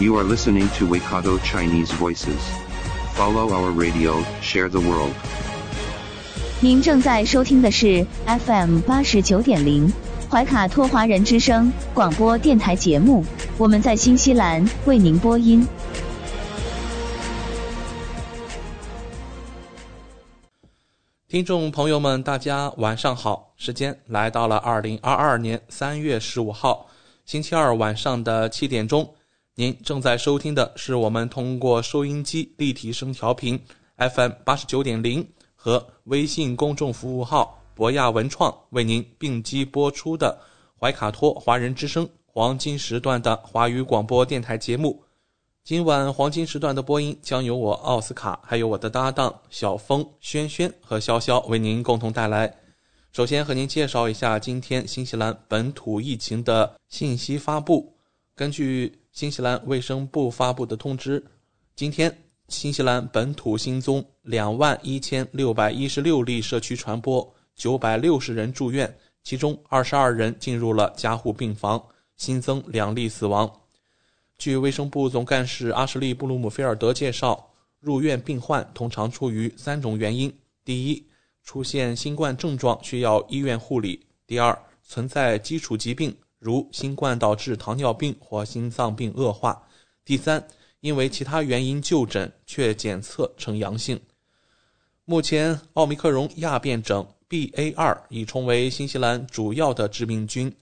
You are listening to Waikato Chinese Voices. Follow our radio, share the world. 您正在收听的是 FM 八十九点零怀卡托华人之声广播电台节目，我们在新西兰为您播音。听众朋友们，大家晚上好！时间来到了二零二二年三月十五号星期二晚上的七点钟。您正在收听的是我们通过收音机立体声调频 FM 八十九点零和微信公众服务号博亚文创为您并机播出的怀卡托华人之声黄金时段的华语广播电台节目。今晚黄金时段的播音将由我奥斯卡，还有我的搭档小峰、轩轩和潇潇为您共同带来。首先和您介绍一下今天新西兰本土疫情的信息发布。根据新西兰卫生部发布的通知，今天新西兰本土新增两万一千六百一十六例社区传播，九百六十人住院，其中二十二人进入了加护病房，新增两例死亡。据卫生部总干事阿什利·布鲁姆菲尔德介绍，入院病患通常出于三种原因：第一，出现新冠症状需要医院护理；第二，存在基础疾病，如新冠导致糖尿病或心脏病恶化；第三，因为其他原因就诊却检测呈阳性。目前，奥密克戎亚变种 BA.2 已成为新西兰主要的致病菌，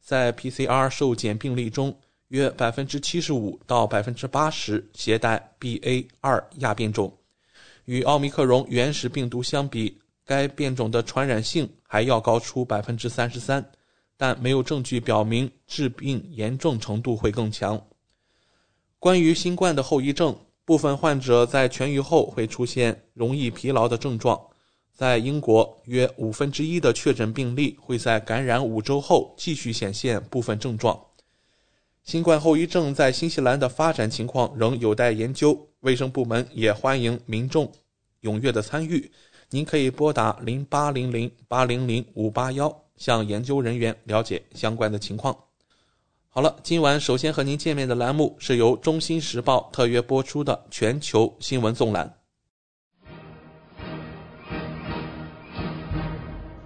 在 PCR 受检病例中。约百分之七十五到百分之八十携带 BA 二亚变种，与奥密克戎原始病毒相比，该变种的传染性还要高出百分之三十三，但没有证据表明致病严重程度会更强。关于新冠的后遗症，部分患者在痊愈后会出现容易疲劳的症状。在英国，约五分之一的确诊病例会在感染五周后继续显现部分症状。新冠后遗症在新西兰的发展情况仍有待研究，卫生部门也欢迎民众踊跃的参与。您可以拨打零八零零八零零五八幺，向研究人员了解相关的情况。好了，今晚首先和您见面的栏目是由《中新时报》特约播出的全球新闻纵览。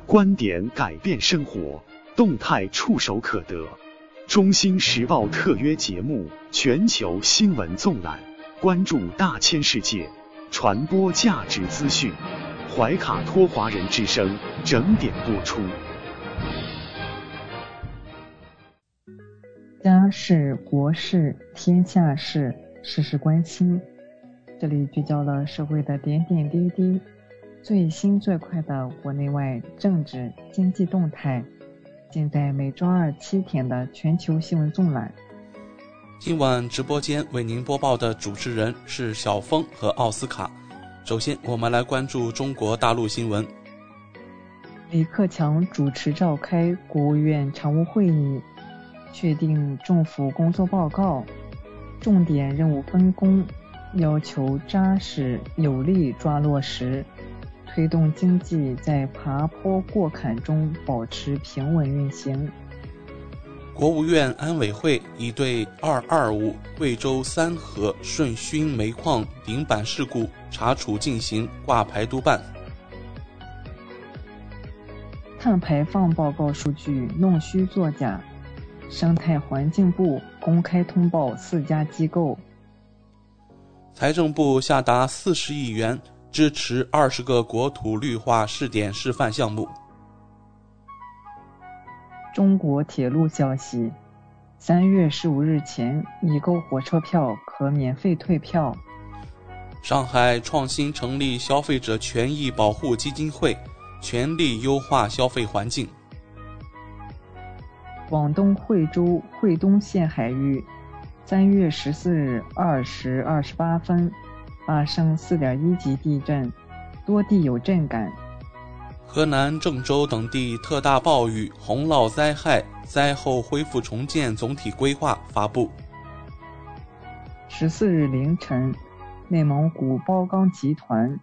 观点改变生活，动态触手可得。中新时报特约节目《全球新闻纵览》，关注大千世界，传播价值资讯。怀卡托华人之声整点播出。家事、国事、天下事，事事关心。这里聚焦了社会的点点滴滴，最新最快的国内外政治经济动态。尽在每周二七点的全球新闻纵览。今晚直播间为您播报的主持人是小峰和奥斯卡。首先，我们来关注中国大陆新闻。李克强主持召开国务院常务会议，确定政府工作报告，重点任务分工，要求扎实有力抓落实。推动经济在爬坡过坎中保持平稳运行。国务院安委会已对二二五贵州三河顺勋煤矿顶板事故查处进行挂牌督办。碳排放报告数据弄虚作假，生态环境部公开通报四家机构。财政部下达四十亿元。支持二十个国土绿化试点示范项目。中国铁路消息：三月十五日前已购火车票可免费退票。上海创新成立消费者权益保护基金会，全力优化消费环境。广东惠州惠东县海域三月十四日二时二十八分，发生四点一级地震，多地有震感。河南郑州等地特大暴雨、洪涝灾害灾后恢复重建总体规划发布。十四日凌晨，内蒙古包钢集团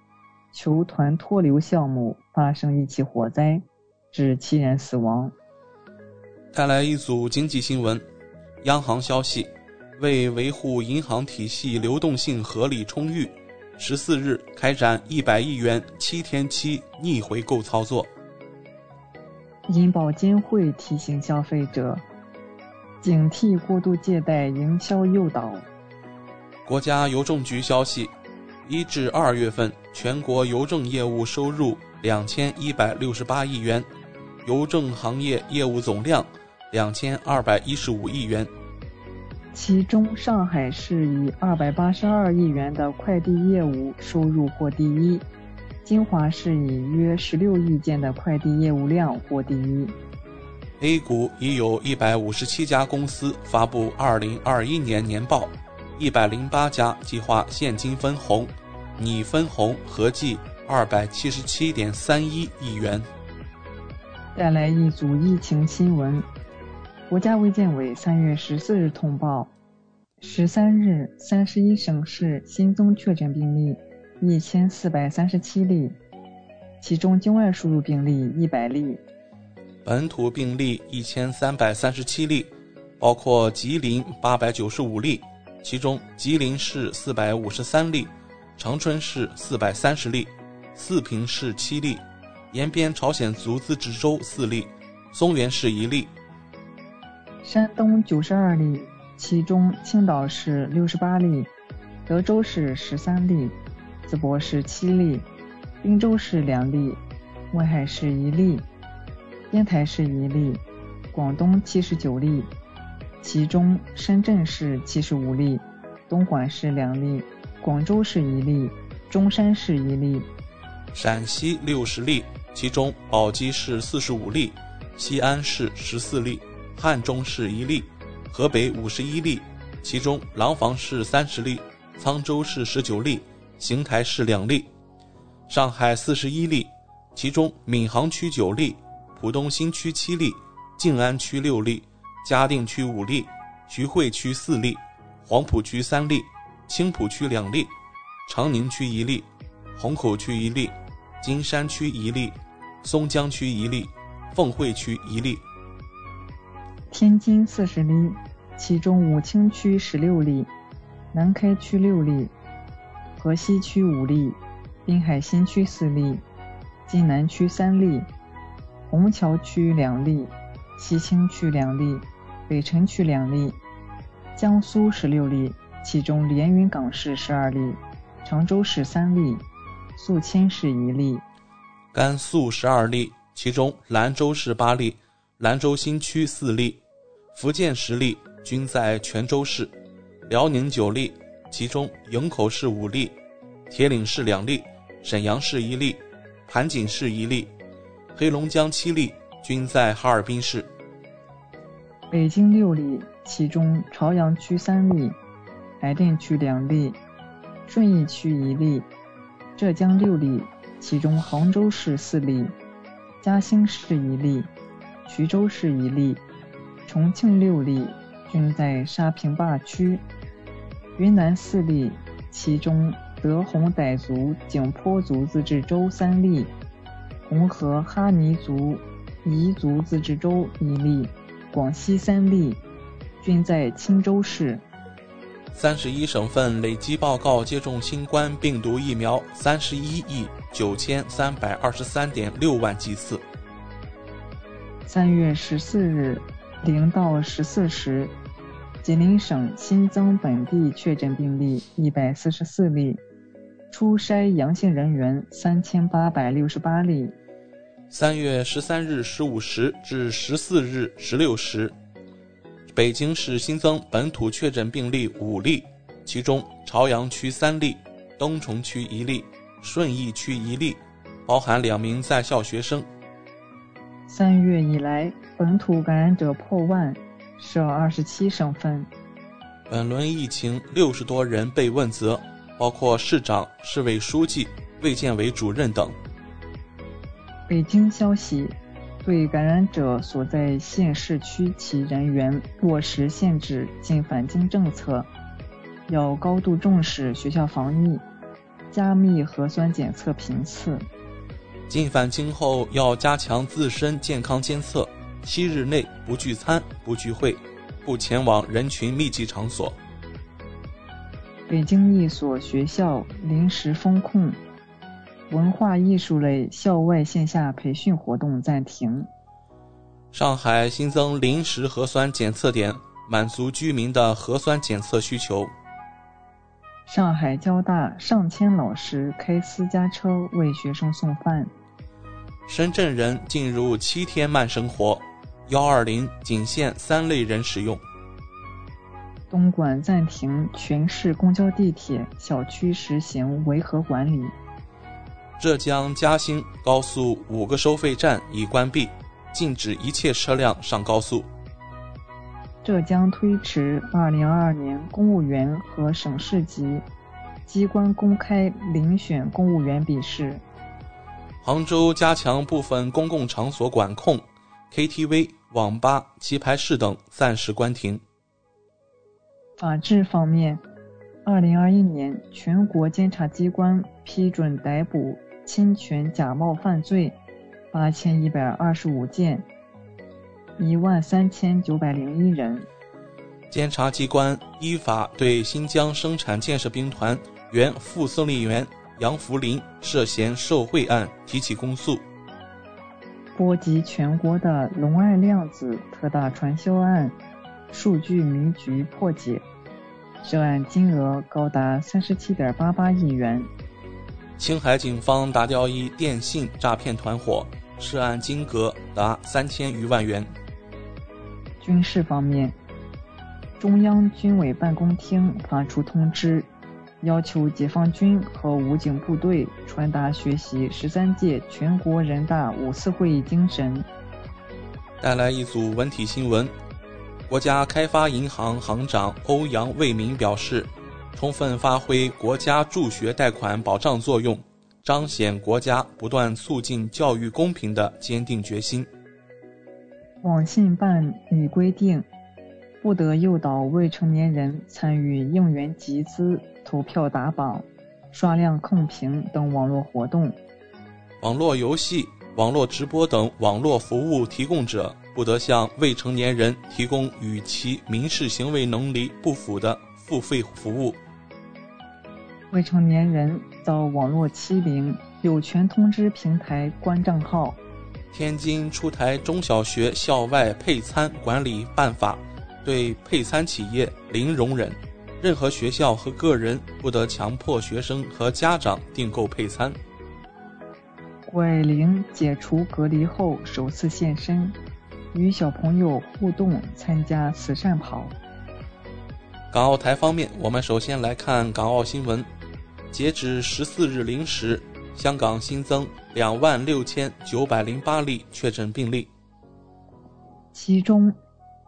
球团脱硫项目发生一起火灾，致七人死亡。带来一组经济新闻。央行消息，为维护银行体系流动性合理充裕。十四日开展一百亿元七天期逆回购操作。银保监会提醒消费者，警惕过度借贷营销诱导。国家邮政局消息，一至二月份全国邮政业务收入两千一百六十八亿元，邮政行业业务总量两千二百一十五亿元。其中，上海市以二百八十二亿元的快递业务收入获第一；金华市以约十六亿件的快递业务量获第一。A 股已有一百五十七家公司发布二零二一年年报，一百零八家计划现金分红，拟分红合计二百七十七点三一亿元。带来一组疫情新闻。国家卫健委三月十四日通报，十三日三十一省市新增确诊病例一千四百三十七例，其中境外输入病例一百例，本土病例一千三百三十七例，包括吉林八百九十五例，其中吉林市四百五十三例，长春市四百三十例，四平市七例，延边朝鲜族自治州四例，松原市一例。山东九十二例，其中青岛市六十八例，德州市十三例，淄博市七例，滨州市两例，威海市一例，烟台市一例，广东七十九例，其中深圳市七十五例，东莞市两例，广州市一例，中山市一例，陕西六十例，其中宝鸡市四十五例，西安市十四例。汉中市一例，河北五十一例，其中廊坊市三十例，沧州市十九例，邢台市两例；上海四十一例，其中闵行区九例，浦东新区七例，静安区六例，嘉定区五例，徐汇区四例，黄浦区三例，青浦区两例，长宁区一例，虹口区一例，金山区一例，松江区一例，凤汇区一例。天津四十例，其中武清区十六例，南开区六例，河西区五例，滨海新区四例，津南区三例，虹桥区两例，西青区两例，北辰区两例。江苏十六例，其中连云港市十二例，常州市三例，宿迁市一例。甘肃十二例，其中兰州市八例，兰州新区四例。福建十例，均在泉州市；辽宁九例，其中营口市五例，铁岭市两例，沈阳市一例，盘锦市一例；黑龙江七例，均在哈尔滨市。北京六例，其中朝阳区三例，海淀区两例，顺义区一例；浙江六例，其中杭州市四例，嘉兴市一例，衢州市一例。重庆六例，均在沙坪坝区；云南四例，其中德宏傣族景颇族自治州三例，红河哈尼族彝族自治州一例；广西三例，均在钦州市。三十一省份累计报告接种新冠病毒疫苗三十一亿九千三百二十三点六万剂次。三月十四日。零到十四时，吉林省新增本地确诊病例一百四十四例，初筛阳性人员三千八百六十八例。三月十三日十五时至十四日十六时，北京市新增本土确诊病例五例，其中朝阳区三例，东城区一例，顺义区一例，包含两名在校学生。三月以来，本土感染者破万，涉二十七省份。本轮疫情六十多人被问责，包括市长、市委书记、卫健委主任等。北京消息，对感染者所在县市区其人员落实限制进返京政策，要高度重视学校防疫，加密核酸检测频次。进返京后要加强自身健康监测，七日内不聚餐、不聚会、不前往人群密集场所。北京一所学校临时封控，文化艺术类校外线下培训活动暂停。上海新增临时核酸检测点，满足居民的核酸检测需求。上海交大上千老师开私家车为学生送饭。深圳人进入七天慢生活，幺二零仅限三类人使用。东莞暂停全市公交、地铁、小区实行维和管理。浙江嘉兴高速五个收费站已关闭，禁止一切车辆上高速。浙江推迟二零二二年公务员和省市级机关公开遴选公务员笔试。杭州加强部分公共场所管控，KTV、网吧、棋牌室等暂时关停。法治方面，二零二一年全国监察机关批准逮捕侵权假冒犯罪八千一百二十五件，一万三千九百零一人。监察机关依法对新疆生产建设兵团原副司令员。杨福林涉嫌受贿案提起公诉。波及全国的龙爱量子特大传销案，数据迷局破解，涉案金额高达三十七点八八亿元。青海警方打掉一电信诈骗团伙，涉案金额达三千余万元。军事方面，中央军委办公厅发出通知。要求解放军和武警部队传达学习十三届全国人大五次会议精神。带来一组文体新闻：国家开发银行行长欧阳卫民表示，充分发挥国家助学贷款保障作用，彰显国家不断促进教育公平的坚定决心。网信办拟规定，不得诱导未成年人参与应援集资。投票打榜、刷量控评等网络活动，网络游戏、网络直播等网络服务提供者不得向未成年人提供与其民事行为能力不符的付费服务。未成年人遭网络欺凌，有权通知平台关账号。天津出台中小学校外配餐管理办法，对配餐企业零容忍。任何学校和个人不得强迫学生和家长订购配餐。谷爱凌解除隔离后首次现身，与小朋友互动，参加慈善跑。港澳台方面，我们首先来看港澳新闻。截止十四日零时，香港新增两万六千九百零八例确诊病例，其中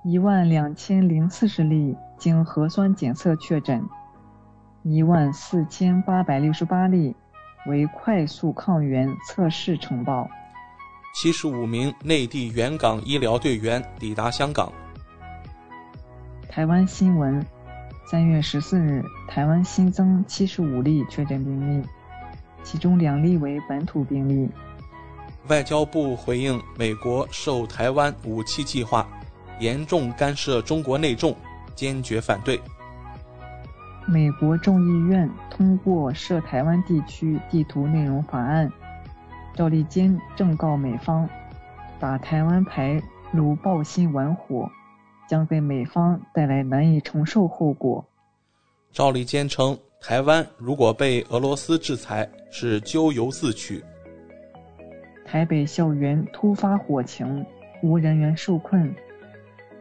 一万两千零四十例。经核酸检测确诊一万四千八百六十八例，为快速抗原测试呈报。七十五名内地援港医疗队员抵达香港。台湾新闻：三月十四日，台湾新增七十五例确诊病例，其中两例为本土病例。外交部回应美国受台湾武器计划，严重干涉中国内政。坚决反对。美国众议院通过涉台湾地区地图内容法案，赵立坚正告美方，打台湾牌如爆心玩火，将给美方带来难以承受后果。赵立坚称，台湾如果被俄罗斯制裁，是咎由自取。台北校园突发火情，无人员受困。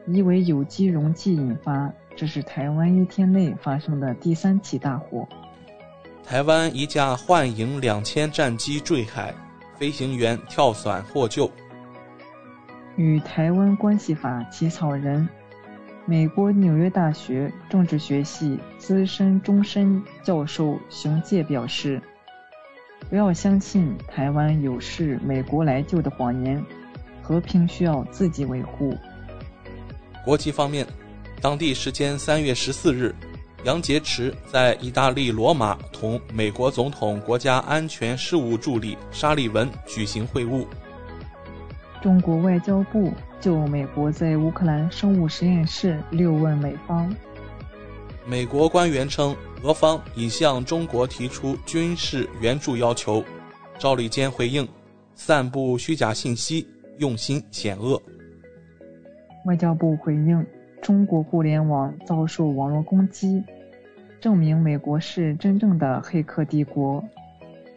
疑为有机溶剂引发，这是台湾一天内发生的第三起大火。台湾一架幻影两千战机坠海，飞行员跳伞获救。与台湾关系法起草人、美国纽约大学政治学系资深终身教授熊介表示：“不要相信台湾有事美国来救的谎言，和平需要自己维护。”国际方面，当地时间三月十四日，杨洁篪在意大利罗马同美国总统国家安全事务助理沙利文举行会晤。中国外交部就美国在乌克兰生物实验室六问美方。美国官员称，俄方已向中国提出军事援助要求。赵立坚回应：散布虚假信息，用心险恶。外交部回应：中国互联网遭受网络攻击，证明美国是真正的黑客帝国。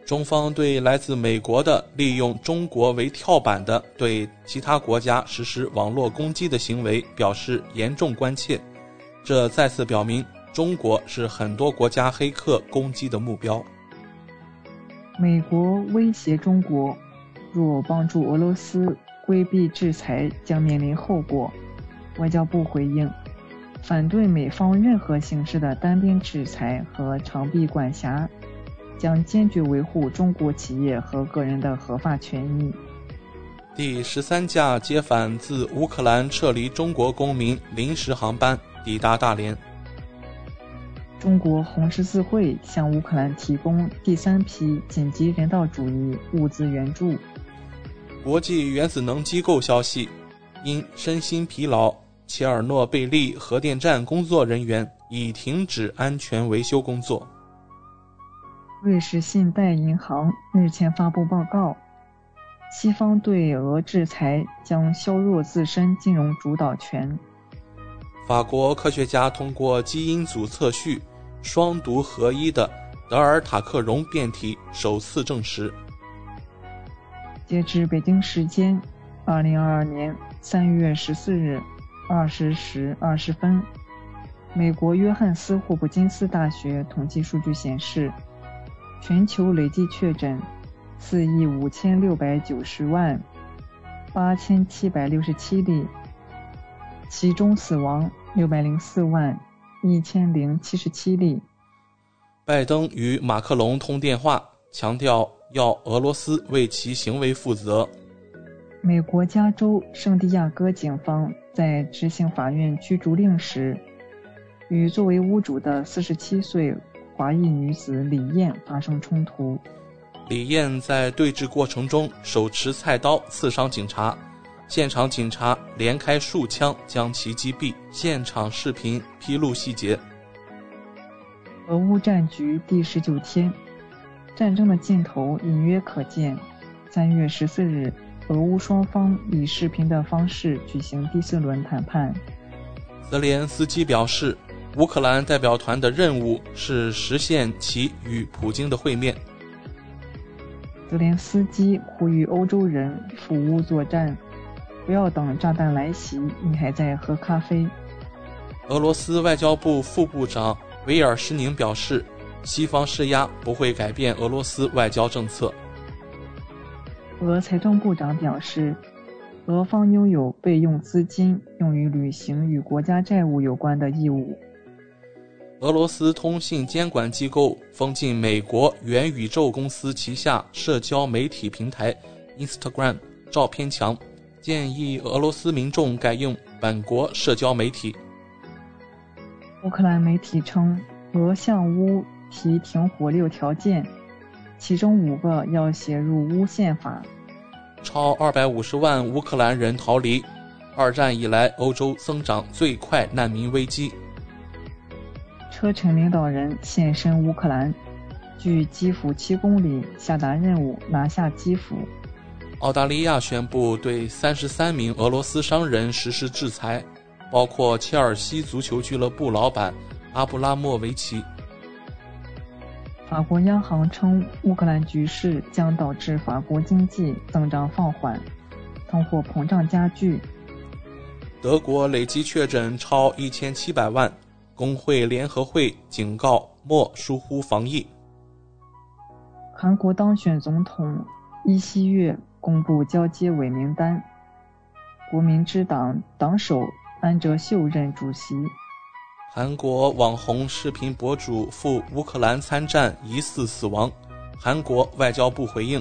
中方对来自美国的利用中国为跳板的对其他国家实施网络攻击的行为表示严重关切，这再次表明中国是很多国家黑客攻击的目标。美国威胁中国，若帮助俄罗斯规避制裁，将面临后果。外交部回应，反对美方任何形式的单边制裁和长臂管辖。将坚决维护中国企业和个人的合法权益。第十三架接返自乌克兰撤离中国公民临时航班抵达大连。中国红十字会向乌克兰提供第三批紧急人道主义物资援助。国际原子能机构消息，因身心疲劳，切尔诺贝利核电站工作人员已停止安全维修工作。瑞士信贷银行日前发布报告，西方对俄制裁将削弱自身金融主导权。法国科学家通过基因组测序，双毒合一的德尔塔克戎变体首次证实。截至北京时间二零二二年三月十四日二十时二十分，美国约翰斯霍普金斯大学统计数据显示。全球累计确诊四亿五千六百九十万八千七百六十七例，其中死亡六百零四万一千零七十七例。拜登与马克龙通电话，强调要俄罗斯为其行为负责。美国加州圣地亚哥警方在执行法院驱逐令时，与作为屋主的四十七岁。华裔女子李艳发生冲突，李艳在对峙过程中手持菜刀刺伤警察，现场警察连开数枪将其击毙。现场视频披露细节。俄乌战局第十九天，战争的尽头隐约可见。三月十四日，俄乌双方以视频的方式举行第四轮谈判。泽连斯基表示。乌克兰代表团的任务是实现其与普京的会面。泽连斯基呼吁欧洲人赴乌作战，不要等炸弹来袭，你还在喝咖啡。俄罗斯外交部副部长维尔施宁表示，西方施压不会改变俄罗斯外交政策。俄财政部长表示。俄方拥有备用资金，用于履行与国家债务有关的义务。俄罗斯通信监管机构封禁美国元宇宙公司旗下社交媒体平台 Instagram 照片墙，建议俄罗斯民众改用本国社交媒体。乌克兰媒体称，俄向乌提停火六条件，其中五个要写入乌宪法。超二百五十万乌克兰人逃离，二战以来欧洲增长最快难民危机。车臣领导人现身乌克兰，距基辅七公里，下达任务拿下基辅。澳大利亚宣布对三十三名俄罗斯商人实施制裁，包括切尔西足球俱乐部老板阿布拉莫维奇。法国央行称，乌克兰局势将导致法国经济增长放缓，通货膨胀加剧。德国累计确诊超一千七百万。工会联合会警告莫疏忽防疫。韩国当选总统尹锡悦公布交接委名单，国民之党党首安哲秀任主席。韩国网红视频博主赴乌克兰参战疑似死亡，韩国外交部回应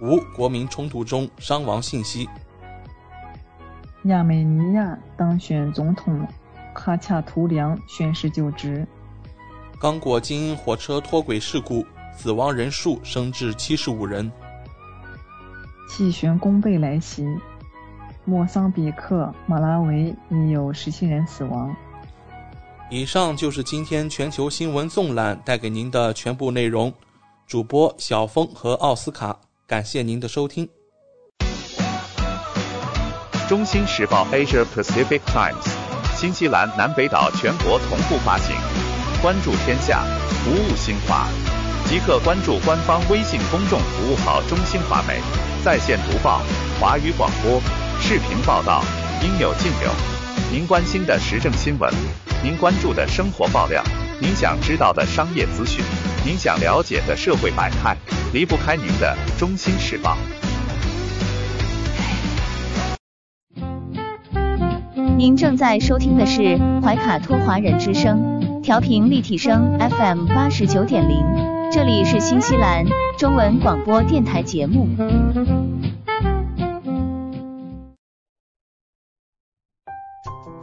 无国民冲突中伤亡信息。亚美尼亚当选总统卡恰图良宣誓就职。刚果金因火车脱轨事故，死亡人数升至七十五人。气旋弓背来袭，莫桑比克、马拉维已有十七人死亡。以上就是今天全球新闻纵览带给您的全部内容。主播小峰和奥斯卡，感谢您的收听。中新时报 Asia Pacific Times，新西兰南北岛全国同步发行。关注天下，服务新华，即刻关注官方微信公众服务号“中新华媒”，在线读报、华语广播、视频报道，应有尽有。您关心的时政新闻。您关注的生活爆料，您想知道的商业资讯，您想了解的社会百态，离不开您的《中心时报》。您正在收听的是怀卡托华人之声，调频立体声 FM 八十九点零，这里是新西兰中文广播电台节目。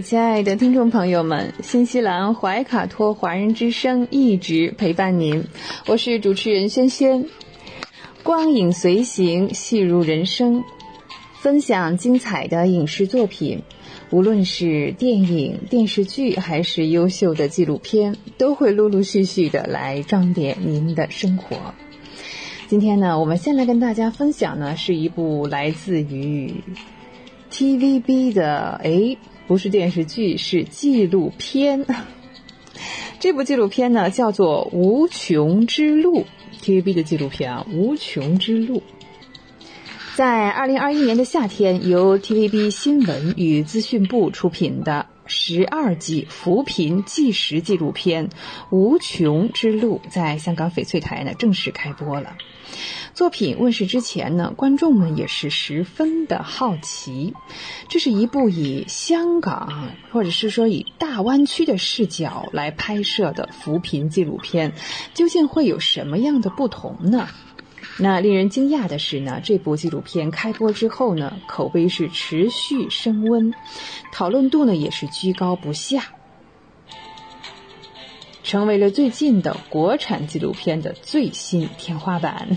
亲爱的听众朋友们，新西兰怀卡托华人之声一直陪伴您，我是主持人轩轩。光影随行，戏如人生，分享精彩的影视作品，无论是电影、电视剧还是优秀的纪录片，都会陆陆续续的来装点您的生活。今天呢，我们先来跟大家分享呢，是一部来自于 TVB 的诶。不是电视剧，是纪录片。这部纪录片呢，叫做《无穷之路》，TVB 的纪录片啊，《无穷之路》。在二零二一年的夏天，由 TVB 新闻与资讯部出品的十二集扶贫纪实纪录片《无穷之路》在香港翡翠台呢正式开播了。作品问世之前呢，观众们也是十分的好奇。这是一部以香港或者是说以大湾区的视角来拍摄的扶贫纪录片，究竟会有什么样的不同呢？那令人惊讶的是呢，这部纪录片开播之后呢，口碑是持续升温，讨论度呢也是居高不下，成为了最近的国产纪录片的最新天花板。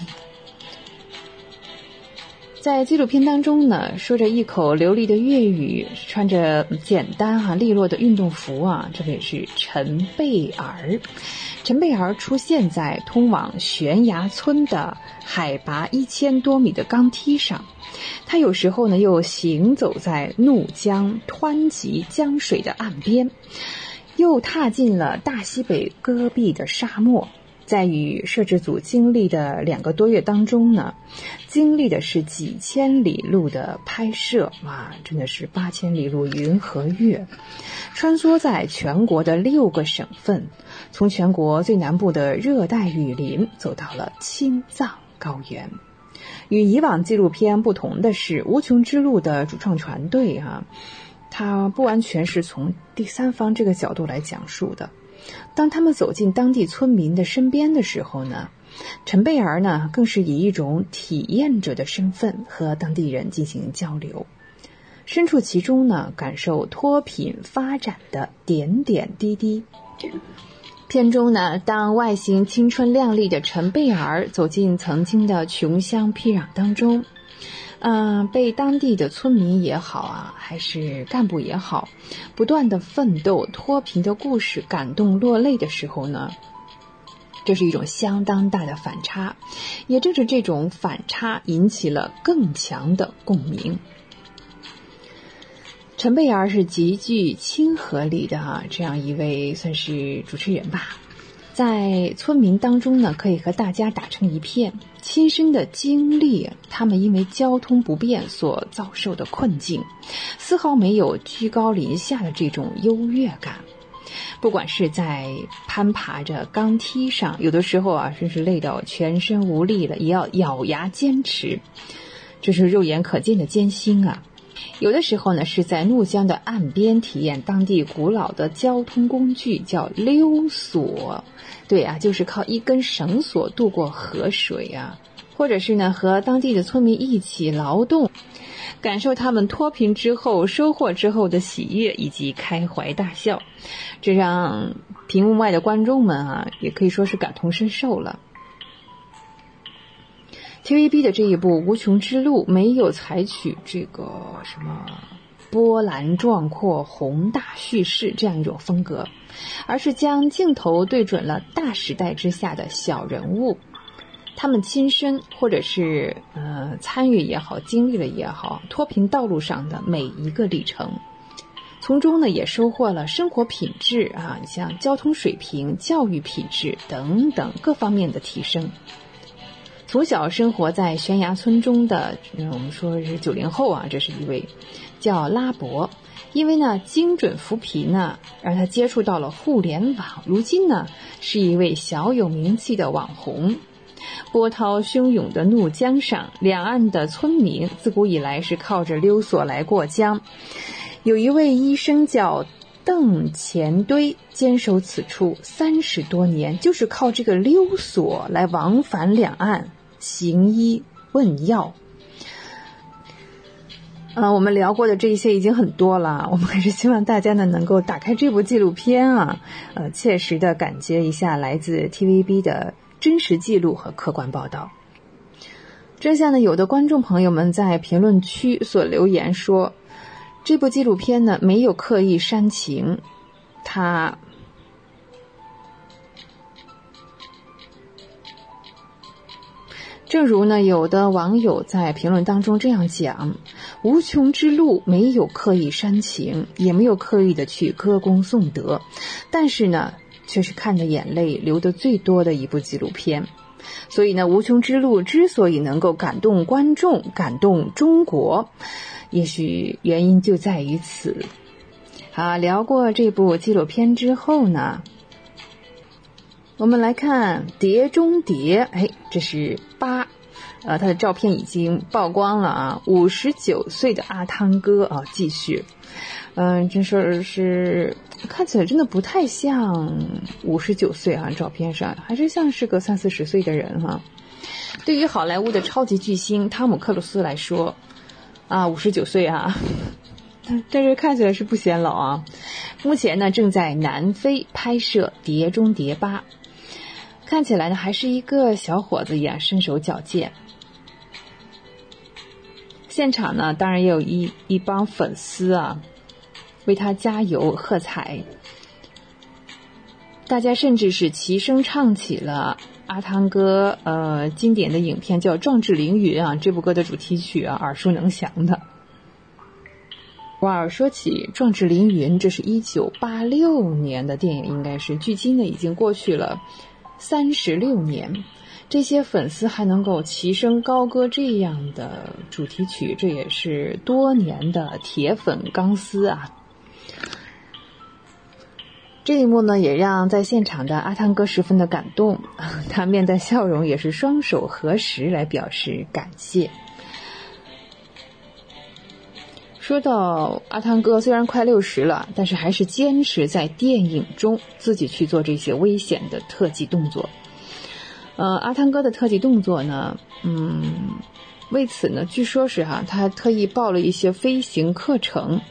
在纪录片当中呢，说着一口流利的粤语，穿着简单哈利落的运动服啊，这位是陈贝儿。陈贝儿出现在通往悬崖村的海拔一千多米的钢梯上，他有时候呢又行走在怒江湍急江水的岸边，又踏进了大西北戈壁的沙漠。在与摄制组经历的两个多月当中呢，经历的是几千里路的拍摄，哇，真的是八千里路云和月，穿梭在全国的六个省份，从全国最南部的热带雨林走到了青藏高原。与以往纪录片不同的是，《无穷之路》的主创团队啊，它不完全是从第三方这个角度来讲述的。当他们走进当地村民的身边的时候呢，陈贝儿呢更是以一种体验者的身份和当地人进行交流，身处其中呢，感受脱贫发展的点点滴滴。片中呢，当外形青春靓丽的陈贝儿走进曾经的穷乡僻壤当中。嗯，被当地的村民也好啊，还是干部也好，不断的奋斗脱贫的故事感动落泪的时候呢，这是一种相当大的反差，也正是这种反差引起了更强的共鸣。陈贝儿是极具亲和力的啊，这样一位算是主持人吧，在村民当中呢，可以和大家打成一片，亲身的经历他们因为交通不便所遭受的困境，丝毫没有居高临下的这种优越感。不管是在攀爬着钢梯上，有的时候啊，甚至累到全身无力了，也要咬牙坚持，这是肉眼可见的艰辛啊。有的时候呢，是在怒江的岸边体验当地古老的交通工具，叫溜索。对啊，就是靠一根绳索渡过河水啊，或者是呢，和当地的村民一起劳动，感受他们脱贫之后收获之后的喜悦以及开怀大笑，这让屏幕外的观众们啊，也可以说是感同身受了。TVB 的这一部《无穷之路》没有采取这个什么波澜壮阔、宏大叙事这样一种风格，而是将镜头对准了大时代之下的小人物，他们亲身或者是呃参与也好、经历了也好，脱贫道路上的每一个里程，从中呢也收获了生活品质啊，像交通水平、教育品质等等各方面的提升。从小生活在悬崖村中的，嗯我们说是九零后啊，这是一位叫拉伯，因为呢精准扶贫呢，让他接触到了互联网，如今呢是一位小有名气的网红。波涛汹涌的怒江上，两岸的村民自古以来是靠着溜索来过江。有一位医生叫邓前堆，坚守此处三十多年，就是靠这个溜索来往返两岸。行医问药，啊，我们聊过的这一些已经很多了。我们还是希望大家呢能够打开这部纪录片啊，呃，切实的感觉一下来自 TVB 的真实记录和客观报道。这下呢，有的观众朋友们在评论区所留言说，这部纪录片呢没有刻意煽情，它。正如呢，有的网友在评论当中这样讲：“无穷之路没有刻意煽情，也没有刻意的去歌功颂德，但是呢，却是看着眼泪流的最多的一部纪录片。所以呢，无穷之路之所以能够感动观众、感动中国，也许原因就在于此。”好，聊过这部纪录片之后呢？我们来看《碟中谍》，哎，这是八，呃，他的照片已经曝光了啊。五十九岁的阿汤哥啊，继续，嗯，这事是看起来真的不太像五十九岁啊，照片上还是像是个三四十岁的人哈。对于好莱坞的超级巨星汤姆克鲁斯来说，啊，五十九岁啊，但是看起来是不显老啊。目前呢，正在南非拍摄《碟中谍八》。看起来呢，还是一个小伙子一样，身手矫健。现场呢，当然也有一一帮粉丝啊，为他加油喝彩。大家甚至是齐声唱起了阿汤哥呃经典的影片叫《壮志凌云》啊，这部歌的主题曲啊，耳熟能详的。哇，说起《壮志凌云》，这是一九八六年的电影，应该是距今呢已经过去了。三十六年，这些粉丝还能够齐声高歌这样的主题曲，这也是多年的铁粉钢丝啊！这一幕呢，也让在现场的阿汤哥十分的感动，他面带笑容，也是双手合十来表示感谢。说到阿汤哥，虽然快六十了，但是还是坚持在电影中自己去做这些危险的特技动作。呃，阿汤哥的特技动作呢，嗯，为此呢，据说是哈，他特意报了一些飞行课程，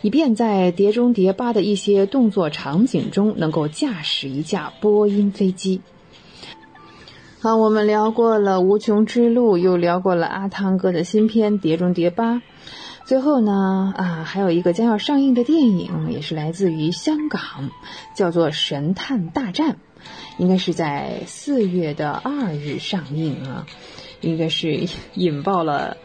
以便在《碟中谍八》的一些动作场景中能够驾驶一架波音飞机。好，我们聊过了《无穷之路》，又聊过了阿汤哥的新片《碟中谍八》。最后呢，啊，还有一个将要上映的电影，也是来自于香港，叫做《神探大战》，应该是在四月的二日上映啊，应该是引爆了。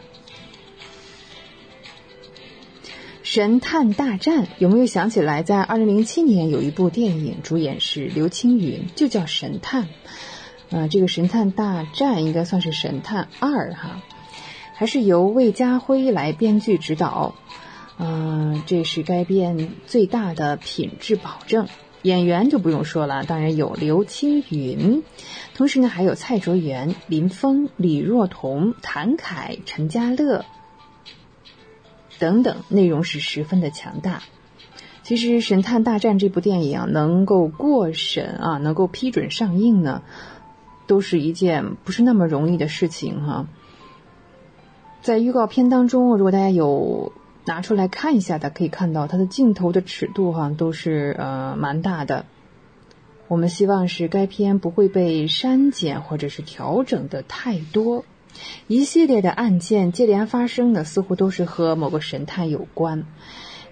神探大战有没有想起来？在二零零七年有一部电影，主演是刘青云，就叫《神探》。呃，这个《神探大战》应该算是《神探二》哈，还是由魏家辉来编剧指导。嗯，这是该片最大的品质保证。演员就不用说了，当然有刘青云，同时呢还有蔡卓妍、林峰、李若彤、谭凯、陈家乐。等等，内容是十分的强大。其实《神探大战》这部电影啊，能够过审啊，能够批准上映呢，都是一件不是那么容易的事情哈。在预告片当中，如果大家有拿出来看一下的，可以看到它的镜头的尺度哈，都是呃蛮大的。我们希望是该片不会被删减或者是调整的太多。一系列的案件接连发生的，似乎都是和某个神探有关。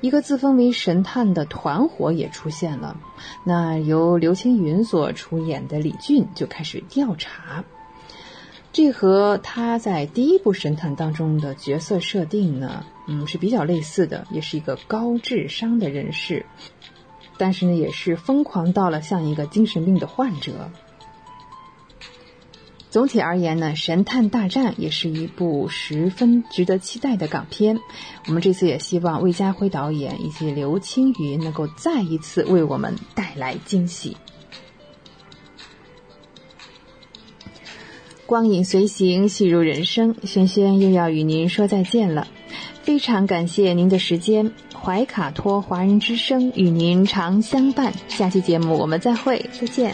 一个自封为神探的团伙也出现了。那由刘青云所出演的李俊就开始调查。这和他在第一部神探当中的角色设定呢，嗯，是比较类似的，也是一个高智商的人士，但是呢，也是疯狂到了像一个精神病的患者。总体而言呢，《神探大战》也是一部十分值得期待的港片。我们这次也希望魏家辉导演以及刘青云能够再一次为我们带来惊喜。光影随行，戏如人生，轩轩又要与您说再见了。非常感谢您的时间，怀卡托华人之声与您常相伴。下期节目我们再会，再见。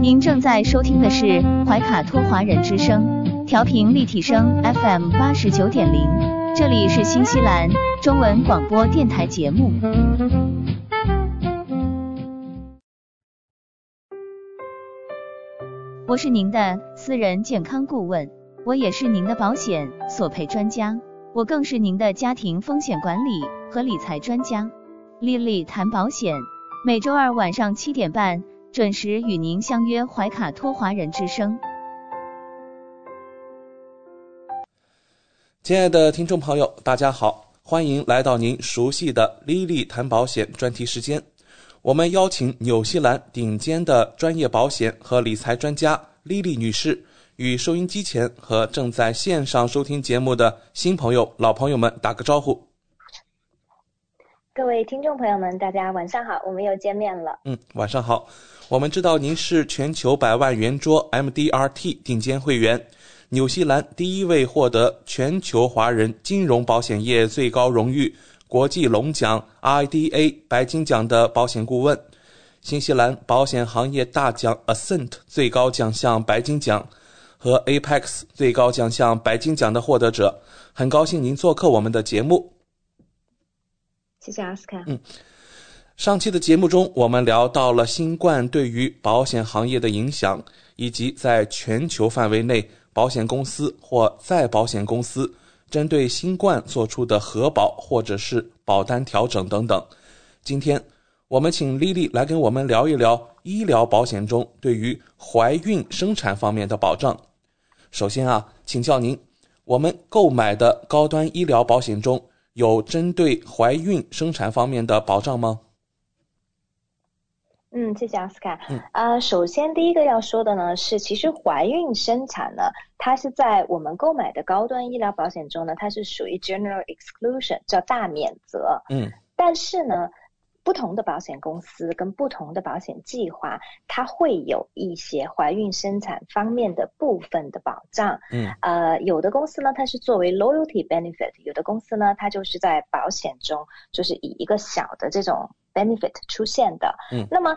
您正在收听的是怀卡托华人之声，调频立体声 FM 八十九点零，这里是新西兰中文广播电台节目。我是您的私人健康顾问，我也是您的保险索赔专家，我更是您的家庭风险管理和理财专家。丽丽谈保险，每周二晚上七点半。准时与您相约怀卡托华人之声。亲爱的听众朋友，大家好，欢迎来到您熟悉的 Lily 谈保险专题时间。我们邀请纽西兰顶尖的专业保险和理财专家 Lily 女士，与收音机前和正在线上收听节目的新朋友、老朋友们打个招呼。各位听众朋友们，大家晚上好，我们又见面了。嗯，晚上好。我们知道您是全球百万圆桌 MDRT 顶尖会员，纽西兰第一位获得全球华人金融保险业最高荣誉国际龙奖 IDA 白金奖的保险顾问，新西兰保险行业大奖 Ascent 最高奖项白金奖和 Apex 最高奖项白金奖的获得者。很高兴您做客我们的节目。谢谢阿斯卡。嗯。上期的节目中，我们聊到了新冠对于保险行业的影响，以及在全球范围内保险公司或再保险公司针对新冠做出的核保或者是保单调整等等。今天，我们请丽丽来跟我们聊一聊医疗保险中对于怀孕生产方面的保障。首先啊，请教您，我们购买的高端医疗保险中有针对怀孕生产方面的保障吗？嗯，谢谢奥斯卡。嗯，呃，首先第一个要说的呢是，其实怀孕生产呢，它是在我们购买的高端医疗保险中呢，它是属于 general exclusion，叫大免责。嗯，但是呢，不同的保险公司跟不同的保险计划，它会有一些怀孕生产方面的部分的保障。嗯，呃，有的公司呢，它是作为 loyalty benefit，有的公司呢，它就是在保险中，就是以一个小的这种。benefit 出现的，嗯，那么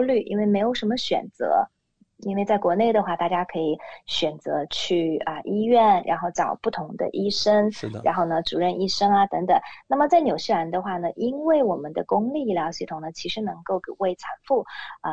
虑，因为没有什么选择。因为在国内的话，大家可以选择去啊、医院，然后找不同的医生，是的然后呢主任医生啊等等。那么在纽西兰的话呢，因为我们的公立医疗系统呢，其实能够给为产妇呃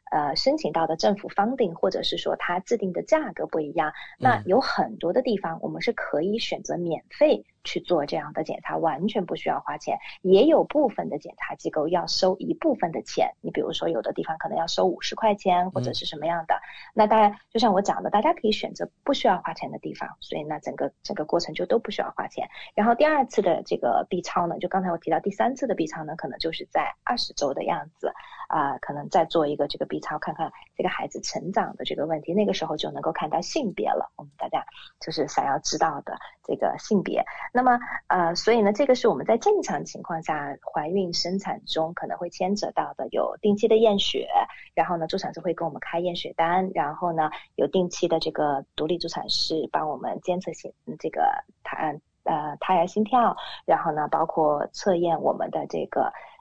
呃申请到的政府 funding 或者是说它制定的价格不一样。那有很多的地方我们是可以选择免费去做这样的检查，完全不需要花钱。也有部分的检查机构要收一部分的钱，你比如说有的地方可能要收五十块钱或者是什么样的。那大家，就像我讲的，大家可以选择不需要花钱的地方，所以那整个整个过程就都不需要花钱。然后第二次的这个 B 超呢，就刚才我提到第三次的 B 超呢，可能就是在二十周的样子啊、可能再做一个这个 B 超，看看这个孩子成长的这个问题，那个时候就能够看到性别了。我们大家就是想要知道的这个性别。那么呃，所以呢，这个是我们在正常情况下怀孕生产中可能会牵扯到的，有定期的验血，然后呢，助产士会给我们开验血单，然后呢，有定期的这个独立助产士帮我们监测心这个胎呃胎儿心跳，然后呢，包括测验我们的这个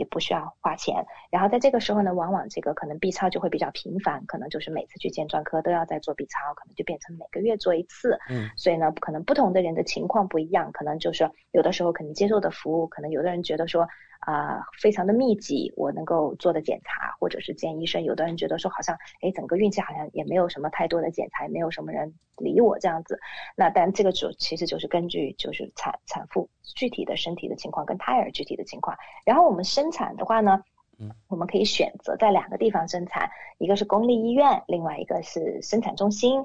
也不需要花钱，然后在这个时候呢，往往这个可能 B 超就会比较频繁，可能就是每次去见专科都要再做 B 超，可能就变成每个月做一次。嗯，所以呢，可能不同的人的情况不一样，可能就是有的时候可能接受的服务，可能有的人觉得说。啊，非常的密集，我能够做的检查，或者是见医生。有的人觉得说，好像，哎，整个孕期好像也没有什么太多的检查，也没有什么人理我这样子。那但这个主其实就是根据就是产产妇具体的身体的情况跟胎儿具体的情况。然后我们生产的话呢，嗯，我们可以选择在两个地方生产，一个是公立医院，另外一个是生产中心。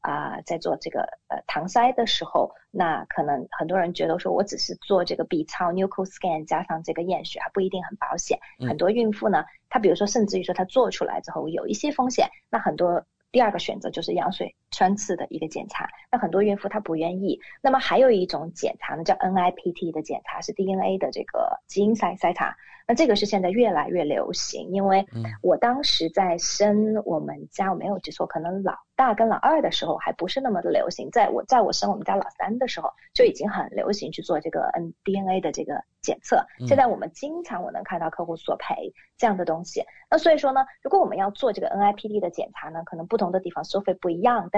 啊，在做这个呃搪塞的时候，那可能很多人觉得说我只是做这个 B 超 nuchal scan 加上这个验血还不一定很保险。很多孕妇呢，她比如说甚至于说她做出来之后有一些风险，那很多第二个选择就是羊水穿刺的一个检查。那很多孕妇她不愿意。那么还有一种检查呢，叫 NIPT 的检查，是 DNA 的这个基因筛筛查。那这个是现在越来越流行，因为我当时在生我们家，我没有记错，可能老大跟老二的时候还不是那么的流行，在我在我生我们家老三的时候就已经很流行去做这个 N DNA 的这个检测。现在我们经常我能看到客户索赔这样的东西。那所以说呢，如果我们要做这个 NIPT 的检查呢，可能不同的地方收费不一样，但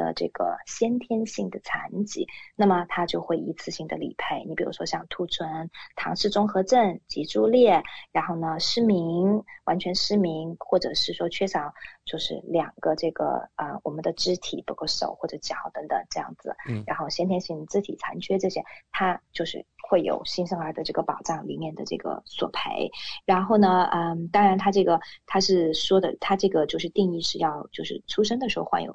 的这个先天性的残疾，那么它就会一次性的理赔。你比如说像兔唇、唐氏综合症、脊柱裂，然后呢失明、完全失明，或者是说缺少就是两个这个啊我们的肢体，包括手或者脚等等这样子，然后先天性肢体残缺这些，它。就是会有新生儿的这个保障里面的这个索赔，然后呢，嗯，当然他这个他是说的，他这个就是定义是要就是出生的时候患有。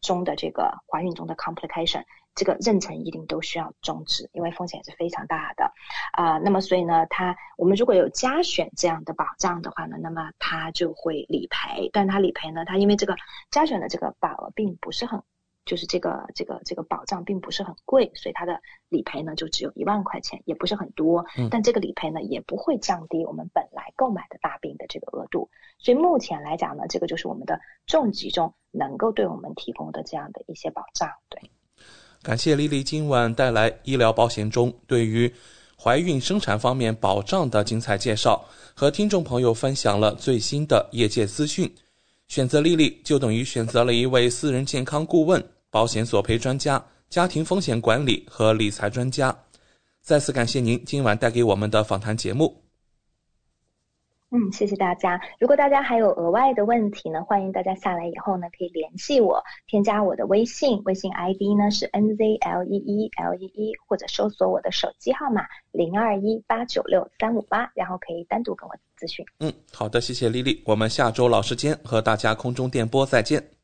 中的这个怀孕中的 complication。这个妊娠一定都需要终止，因为风险是非常大的啊。那么所以呢，它我们如果有加选这样的保障的话呢，那么它就会理赔。但它理赔呢，它因为这个加选的这个保额并不是很，就是这个这个这个保障并不是很贵，所以它的理赔呢就只有一万块钱，也不是很多。但这个理赔呢也不会降低我们本来购买的大病的这个额度。所以目前来讲呢，这个就是我们的重疾中能够对我们提供的这样的一些保障，对。感谢丽丽今晚带来医疗保险中对于怀孕生产方面保障的精彩介绍，和听众朋友分享了最新的业界资讯。选择丽丽就等于选择了一位私人健康顾问、保险索赔专家、家庭风险管理和理财专家。再次感谢您今晚带给我们的访谈节目。嗯，谢谢大家。如果大家还有额外的问题呢，欢迎大家下来以后呢，可以联系我，添加我的微信，微信 ID 呢是 N Z L E E L E E，或者搜索我的手机号码零二一八九六三五八，然后可以单独跟我咨询。嗯，好的，谢谢丽丽，我们下周老时间和大家空中电波再见。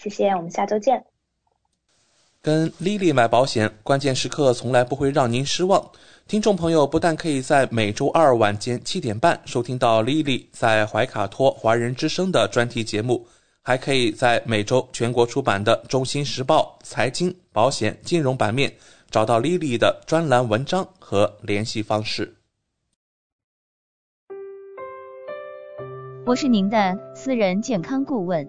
谢谢，我们下周见。跟 Lily 买保险，关键时刻从来不会让您失望。听众朋友不但可以在每周二晚间七点半收听到 Lily 在怀卡托华人之声的专题节目，还可以在每周全国出版的《中新时报》财经、保险、金融版面找到 Lily 的专栏文章和联系方式。我是您的私人健康顾问，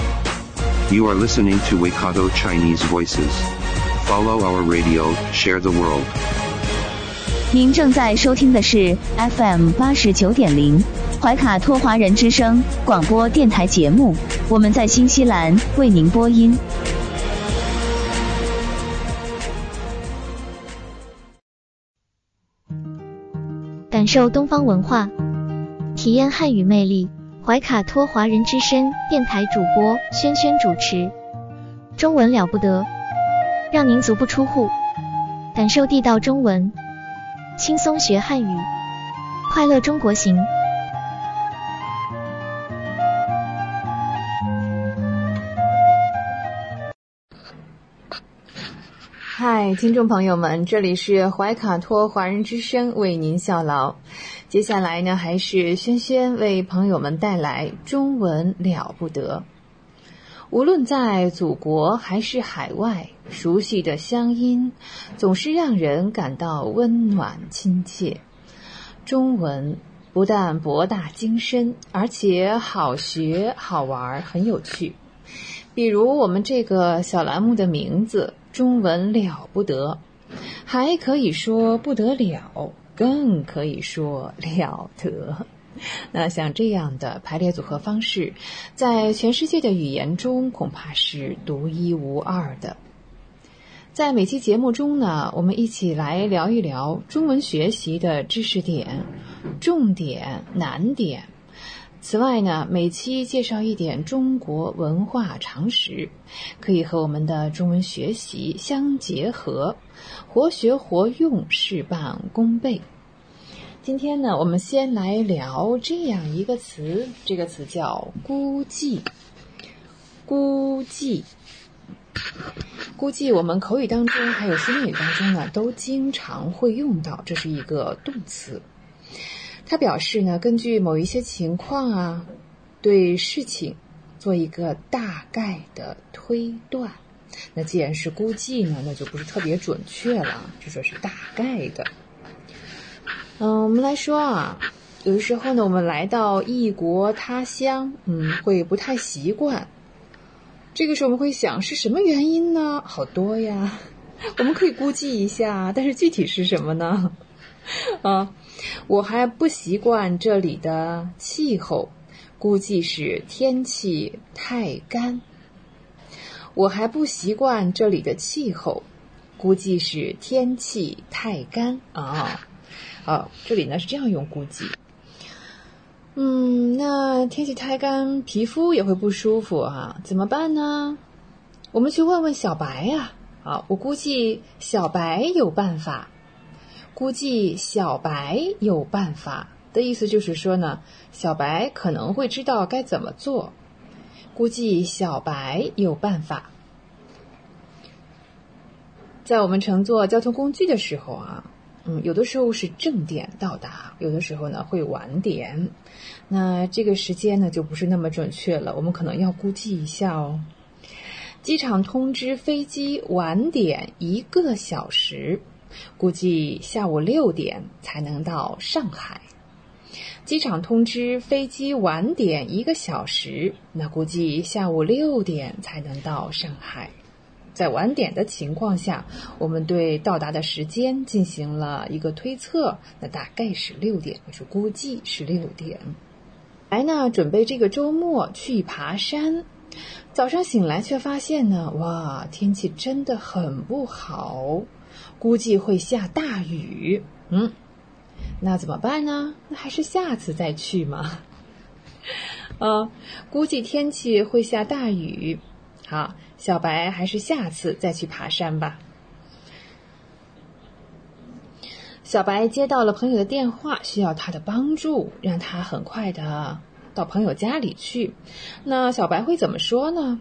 You are listening to Waikato Chinese Voices. Follow our radio, share the world. 您正在收听的是 FM 八十九点零怀卡托华人之声广播电台节目，我们在新西兰为您播音。感受东方文化，体验汉语魅力。怀卡托华人之声电台主播轩轩主持，中文了不得，让您足不出户，感受地道中文。轻松学汉语，快乐中国行。嗨，听众朋友们，这里是怀卡托华人之声为您效劳。接下来呢，还是轩轩为朋友们带来中文了不得。无论在祖国还是海外，熟悉的乡音总是让人感到温暖亲切。中文不但博大精深，而且好学好玩，很有趣。比如我们这个小栏目的名字“中文了不得”，还可以说不得了，更可以说了得。那像这样的排列组合方式，在全世界的语言中恐怕是独一无二的。在每期节目中呢，我们一起来聊一聊中文学习的知识点、重点、难点。此外呢，每期介绍一点中国文化常识，可以和我们的中文学习相结合，活学活用，事半功倍。今天呢，我们先来聊这样一个词，这个词叫“估计”。估计，估计，我们口语当中还有书面语当中呢，都经常会用到。这是一个动词，它表示呢，根据某一些情况啊，对事情做一个大概的推断。那既然是估计呢，那就不是特别准确了，就说是大概的。嗯，我们来说啊，有的时候呢，我们来到异国他乡，嗯，会不太习惯。这个时候我们会想是什么原因呢？好多呀，我们可以估计一下，但是具体是什么呢？啊，我还不习惯这里的气候，估计是天气太干。我还不习惯这里的气候，估计是天气太干啊。好，这里呢是这样用估计。嗯，那天气太干，皮肤也会不舒服啊，怎么办呢？我们去问问小白呀。好，我估计小白有办法。估计小白有办法的意思就是说呢，小白可能会知道该怎么做。估计小白有办法。在我们乘坐交通工具的时候啊，嗯，有的时候是正点到达，有的时候呢会晚点。那这个时间呢就不是那么准确了，我们可能要估计一下哦。机场通知飞机晚点一个小时，估计下午六点才能到上海。机场通知飞机晚点一个小时，那估计下午六点才能到上海。在晚点的情况下，我们对到达的时间进行了一个推测，那大概是六点，或者估计是六点。来呢，准备这个周末去爬山，早上醒来却发现呢，哇，天气真的很不好，估计会下大雨。嗯。那怎么办呢？那还是下次再去嘛。啊，估计天气会下大雨。好，小白还是下次再去爬山吧。小白接到了朋友的电话，需要他的帮助，让他很快的到朋友家里去。那小白会怎么说呢？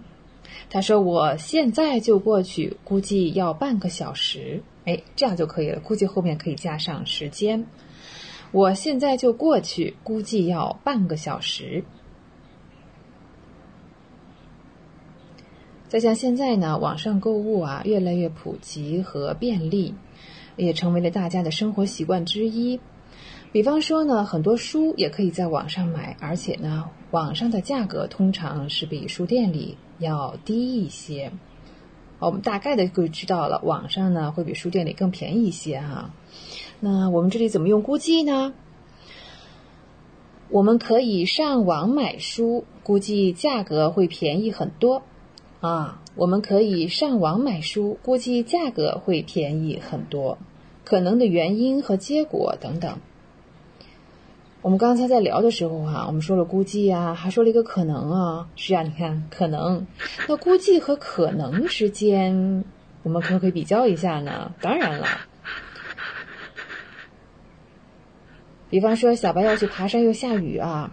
他说：“我现在就过去，估计要半个小时。”哎，这样就可以了。估计后面可以加上时间。我现在就过去，估计要半个小时。再像现在呢，网上购物啊越来越普及和便利，也成为了大家的生活习惯之一。比方说呢，很多书也可以在网上买，而且呢，网上的价格通常是比书店里要低一些。我们大概的就知道了，网上呢会比书店里更便宜一些哈。那我们这里怎么用估计呢？我们可以上网买书，估计价格会便宜很多啊。我们可以上网买书，估计价格会便宜很多。可能的原因和结果等等。我们刚才在聊的时候哈，我们说了估计啊，还说了一个可能啊。是啊，你看可能，那估计和可能之间，我们可不可以比较一下呢？当然了。比方说，小白要去爬山，又下雨啊，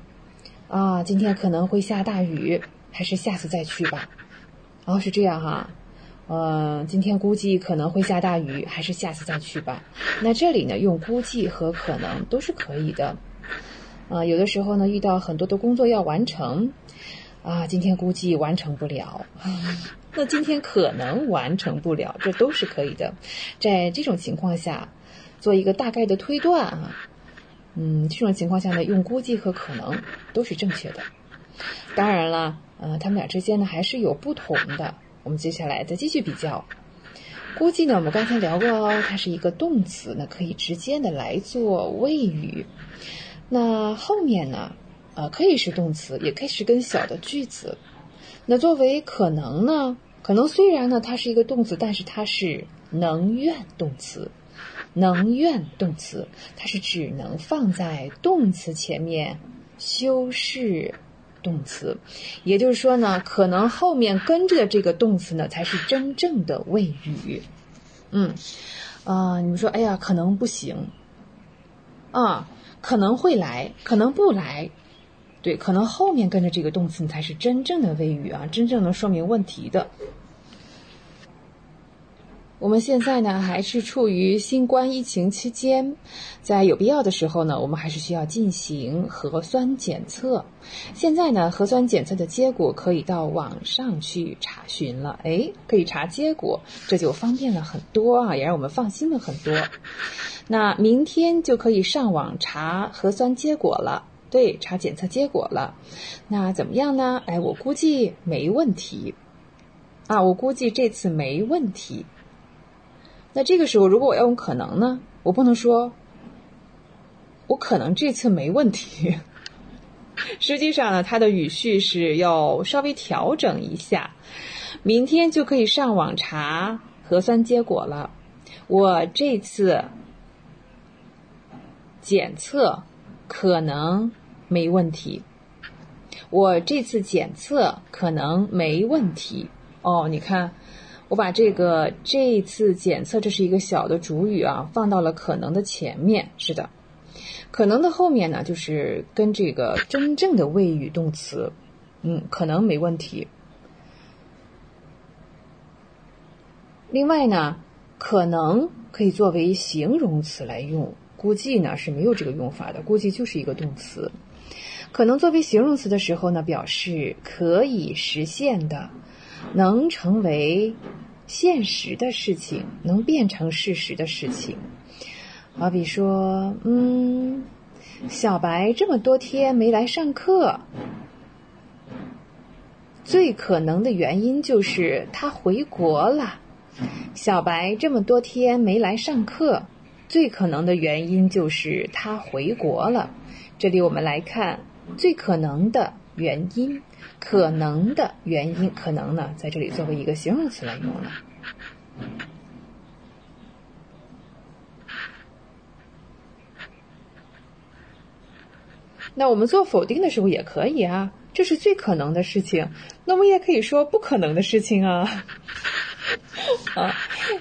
啊，今天可能会下大雨，还是下次再去吧。哦，是这样哈，嗯，今天估计可能会下大雨，还是下次再去吧。那这里呢，用估计和可能都是可以的。啊，有的时候呢，遇到很多的工作要完成，啊，今天估计完成不了，那今天可能完成不了，这都是可以的。在这种情况下，做一个大概的推断啊。嗯，这种情况下呢，用估计和可能都是正确的。当然了，呃，他们俩之间呢还是有不同的。我们接下来再继续比较。估计呢，我们刚才聊过哦，它是一个动词，那可以直接的来做谓语。那后面呢，呃，可以是动词，也可以是跟小的句子。那作为可能呢，可能虽然呢它是一个动词，但是它是能愿动词。能愿动词，它是只能放在动词前面修饰动词，也就是说呢，可能后面跟着的这个动词呢才是真正的谓语。嗯，啊，你们说，哎呀，可能不行，啊，可能会来，可能不来，对，可能后面跟着这个动词你才是真正的谓语啊，真正能说明问题的。我们现在呢还是处于新冠疫情期间，在有必要的时候呢，我们还是需要进行核酸检测。现在呢，核酸检测的结果可以到网上去查询了，哎，可以查结果，这就方便了很多啊，也让我们放心了很多。那明天就可以上网查核酸结果了，对，查检测结果了。那怎么样呢？哎，我估计没问题啊，我估计这次没问题。那这个时候，如果我要用可能呢？我不能说，我可能这次没问题。实际上呢，它的语序是要稍微调整一下。明天就可以上网查核酸结果了。我这次检测可能没问题。我这次检测可能没问题。哦，你看。我把这个这一次检测，这是一个小的主语啊，放到了可能的前面。是的，可能的后面呢，就是跟这个真正的谓语动词。嗯，可能没问题。另外呢，可能可以作为形容词来用，估计呢是没有这个用法的，估计就是一个动词。可能作为形容词的时候呢，表示可以实现的。能成为现实的事情，能变成事实的事情，好比说，嗯，小白这么多天没来上课，最可能的原因就是他回国了。小白这么多天没来上课，最可能的原因就是他回国了。这里我们来看最可能的原因。可能的原因，可能呢，在这里作为一个形容词来用了。那我们做否定的时候也可以啊，这是最可能的事情。那我们也可以说不可能的事情啊。啊，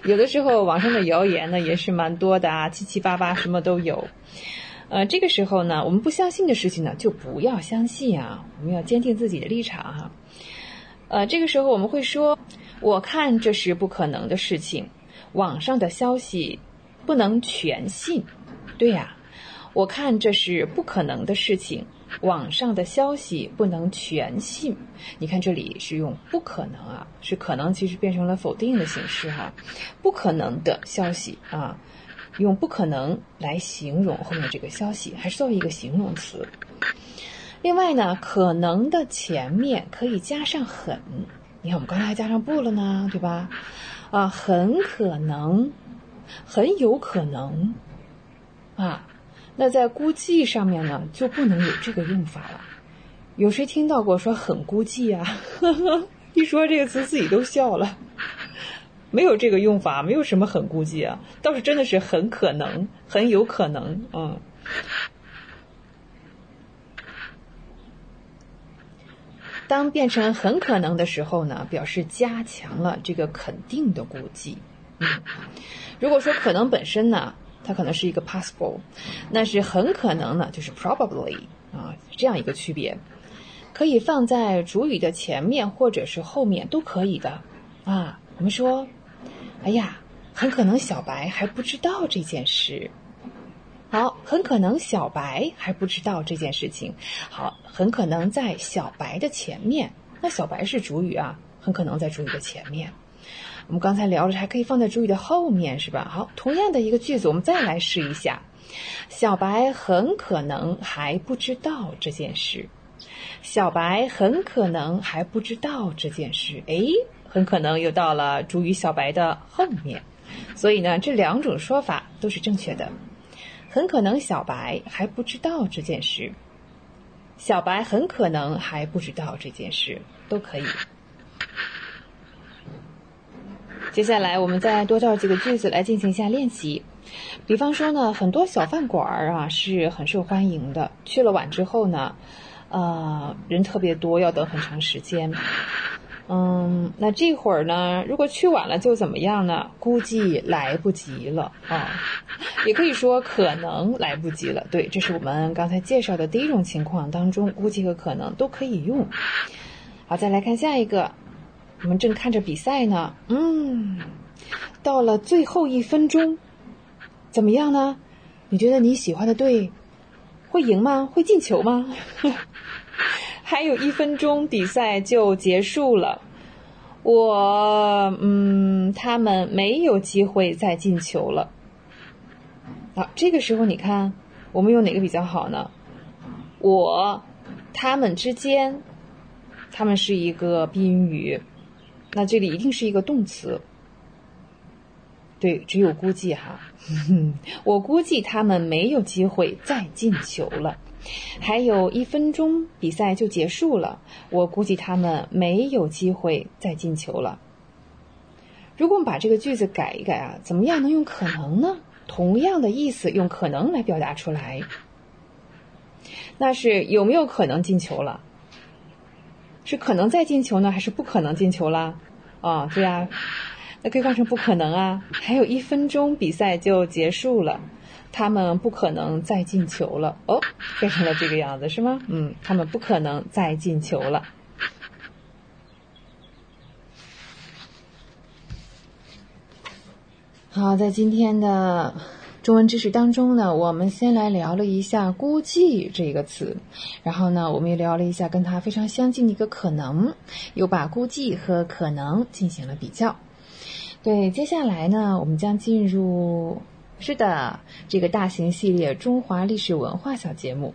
有的时候网上的谣言呢也是蛮多的啊，七七八八什么都有。呃，这个时候呢，我们不相信的事情呢，就不要相信啊！我们要坚定自己的立场哈。呃，这个时候我们会说，我看这是不可能的事情，网上的消息不能全信。对呀，我看这是不可能的事情，网上的消息不能全信。你看这里是用不可能啊，是可能其实变成了否定的形式哈，不可能的消息啊。用不可能来形容后面这个消息，还是作为一个形容词。另外呢，可能的前面可以加上很，你看我们刚才还加上不了呢，对吧？啊，很可能，很有可能，啊，那在估计上面呢就不能有这个用法了。有谁听到过说很估计啊？一说这个词自己都笑了。没有这个用法，没有什么很估计啊，倒是真的是很可能，很有可能，嗯。当变成很可能的时候呢，表示加强了这个肯定的估计。嗯，如果说可能本身呢，它可能是一个 possible，那是很可能呢，就是 probably 啊，这样一个区别，可以放在主语的前面或者是后面都可以的啊。我们说。哎呀，很可能小白还不知道这件事。好，很可能小白还不知道这件事情。好，很可能在小白的前面。那小白是主语啊，很可能在主语的前面。我们刚才聊了，还可以放在主语的后面，是吧？好，同样的一个句子，我们再来试一下。小白很可能还不知道这件事。小白很可能还不知道这件事。哎。很可能又到了主语小白的后面，所以呢，这两种说法都是正确的。很可能小白还不知道这件事，小白很可能还不知道这件事，都可以。接下来我们再多造几个句子来进行一下练习。比方说呢，很多小饭馆啊是很受欢迎的，去了晚之后呢，呃，人特别多，要等很长时间。嗯，那这会儿呢？如果去晚了就怎么样呢？估计来不及了啊，也可以说可能来不及了。对，这是我们刚才介绍的第一种情况当中，估计和可能都可以用。好，再来看下一个，我们正看着比赛呢。嗯，到了最后一分钟，怎么样呢？你觉得你喜欢的队会赢吗？会进球吗？还有一分钟，比赛就结束了。我嗯，他们没有机会再进球了。好，这个时候你看，我们用哪个比较好呢？我，他们之间，他们是一个宾语，那这里一定是一个动词。对，只有估计哈，我估计他们没有机会再进球了。还有一分钟，比赛就结束了。我估计他们没有机会再进球了。如果我们把这个句子改一改啊，怎么样能用可能呢？同样的意思，用可能来表达出来。那是有没有可能进球了？是可能再进球呢，还是不可能进球啦？啊，对呀，那可以换成不可能啊。还有一分钟，比赛就结束了。他们不可能再进球了哦，变成了这个样子是吗？嗯，他们不可能再进球了。好，在今天的中文知识当中呢，我们先来聊了一下“估计”这个词，然后呢，我们也聊了一下跟它非常相近的一个可能，又把“估计”和“可能”进行了比较。对，接下来呢，我们将进入。是的，这个大型系列中华历史文化小节目。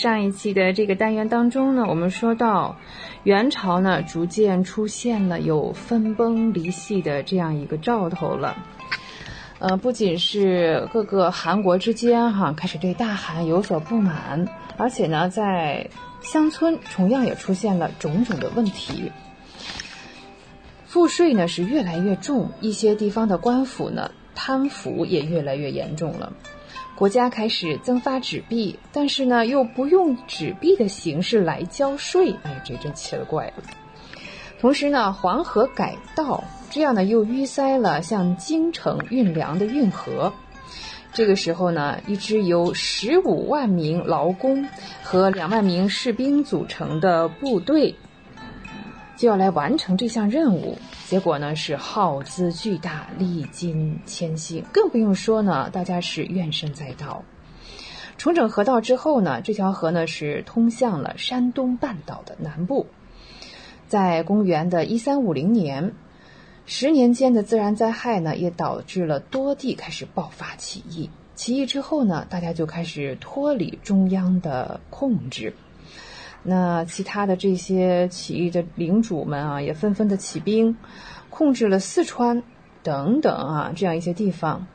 上一期的这个单元当中呢，我们说到元朝呢逐渐出现了有分崩离析的这样一个兆头了。呃，不仅是各个汗国之间哈开始对大汗有所不满，而且呢在乡村同样也出现了种种的问题。赋税呢是越来越重，一些地方的官府呢贪腐也越来越严重了。国家开始增发纸币，但是呢，又不用纸币的形式来交税，哎，这真奇了怪了。同时呢，黄河改道，这样呢又淤塞了向京城运粮的运河。这个时候呢，一支由十五万名劳工和两万名士兵组成的部队，就要来完成这项任务。结果呢是耗资巨大，历经千辛，更不用说呢，大家是怨声载道。重整河道之后呢，这条河呢是通向了山东半岛的南部。在公元的一三五零年，十年间的自然灾害呢，也导致了多地开始爆发起义。起义之后呢，大家就开始脱离中央的控制。那其他的这些起义的领主们啊，也纷纷的起兵，控制了四川等等啊这样一些地方。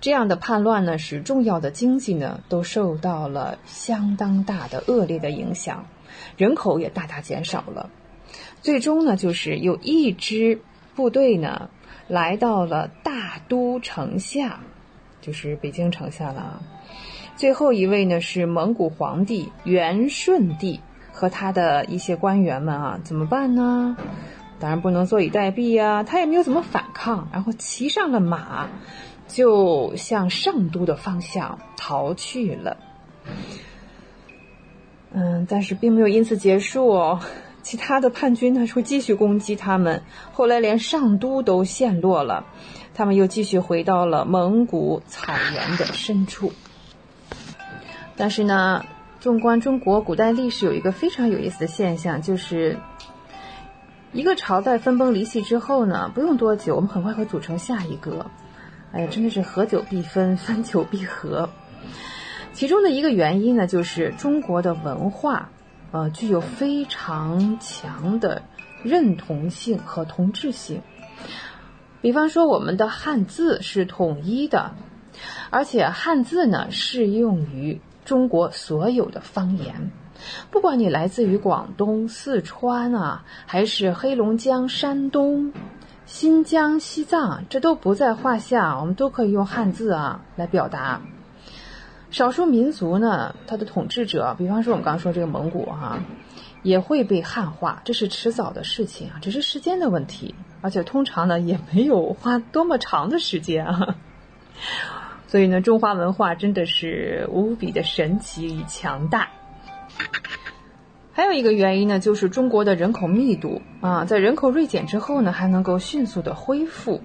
这样的叛乱呢，使重要的经济呢都受到了相当大的恶劣的影响，人口也大大减少了。最终呢，就是有一支部队呢来到了大都城下，就是北京城下了。最后一位呢是蒙古皇帝元顺帝和他的一些官员们啊，怎么办呢？当然不能坐以待毙呀，他也没有怎么反抗，然后骑上了马，就向上都的方向逃去了。嗯，但是并没有因此结束哦，其他的叛军呢会继续攻击他们，后来连上都都陷落了，他们又继续回到了蒙古草原的深处。但是呢，纵观中国古代历史，有一个非常有意思的现象，就是一个朝代分崩离析之后呢，不用多久，我们很快会组成下一个。哎呀，真的是合久必分，分久必合。其中的一个原因呢，就是中国的文化，呃，具有非常强的认同性和同质性。比方说，我们的汉字是统一的，而且汉字呢适用于。中国所有的方言，不管你来自于广东、四川啊，还是黑龙江、山东，新疆、西藏，这都不在话下，我们都可以用汉字啊来表达。少数民族呢，它的统治者，比方说我们刚说这个蒙古哈，也会被汉化，这是迟早的事情啊，只是时间的问题，而且通常呢也没有花多么长的时间啊。所以呢，中华文化真的是无比的神奇与强大。还有一个原因呢，就是中国的人口密度啊，在人口锐减之后呢，还能够迅速的恢复。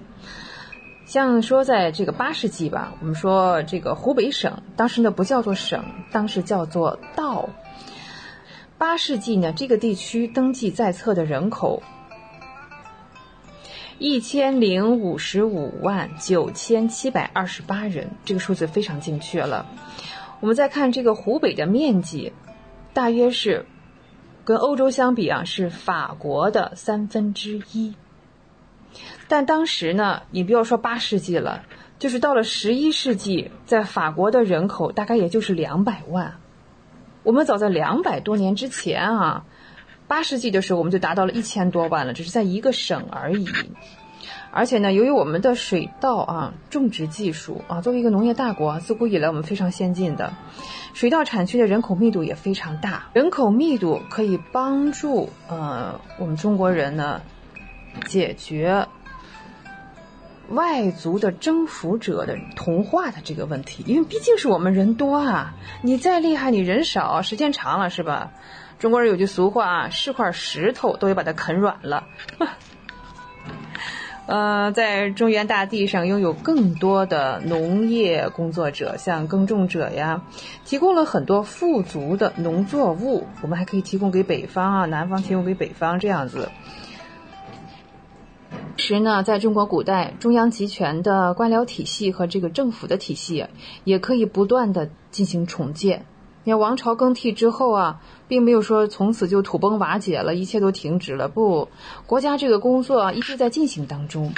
像说在这个八世纪吧，我们说这个湖北省当时呢不叫做省，当时叫做道。八世纪呢，这个地区登记在册的人口一千零五十五万九千七百二十八人，这个数字非常精确了。我们再看这个湖北的面积，大约是。跟欧洲相比啊，是法国的三分之一。但当时呢，你不要说八世纪了，就是到了十一世纪，在法国的人口大概也就是两百万。我们早在两百多年之前啊，八世纪的时候我们就达到了一千多万了，只是在一个省而已。而且呢，由于我们的水稻啊种植技术啊，作为一个农业大国，自古以来我们非常先进的。水稻产区的人口密度也非常大，人口密度可以帮助呃我们中国人呢解决外族的征服者的同化的这个问题，因为毕竟是我们人多啊，你再厉害，你人少，时间长了是吧？中国人有句俗话啊，是块石头都要把它啃软了。呃，在中原大地上拥有更多的农业工作者，像耕种者呀，提供了很多富足的农作物。我们还可以提供给北方啊，南方提供给北方这样子。其实呢，在中国古代，中央集权的官僚体系和这个政府的体系，也可以不断的进行重建。你看王朝更替之后啊，并没有说从此就土崩瓦解了，一切都停止了。不，国家这个工作一直在进行当中。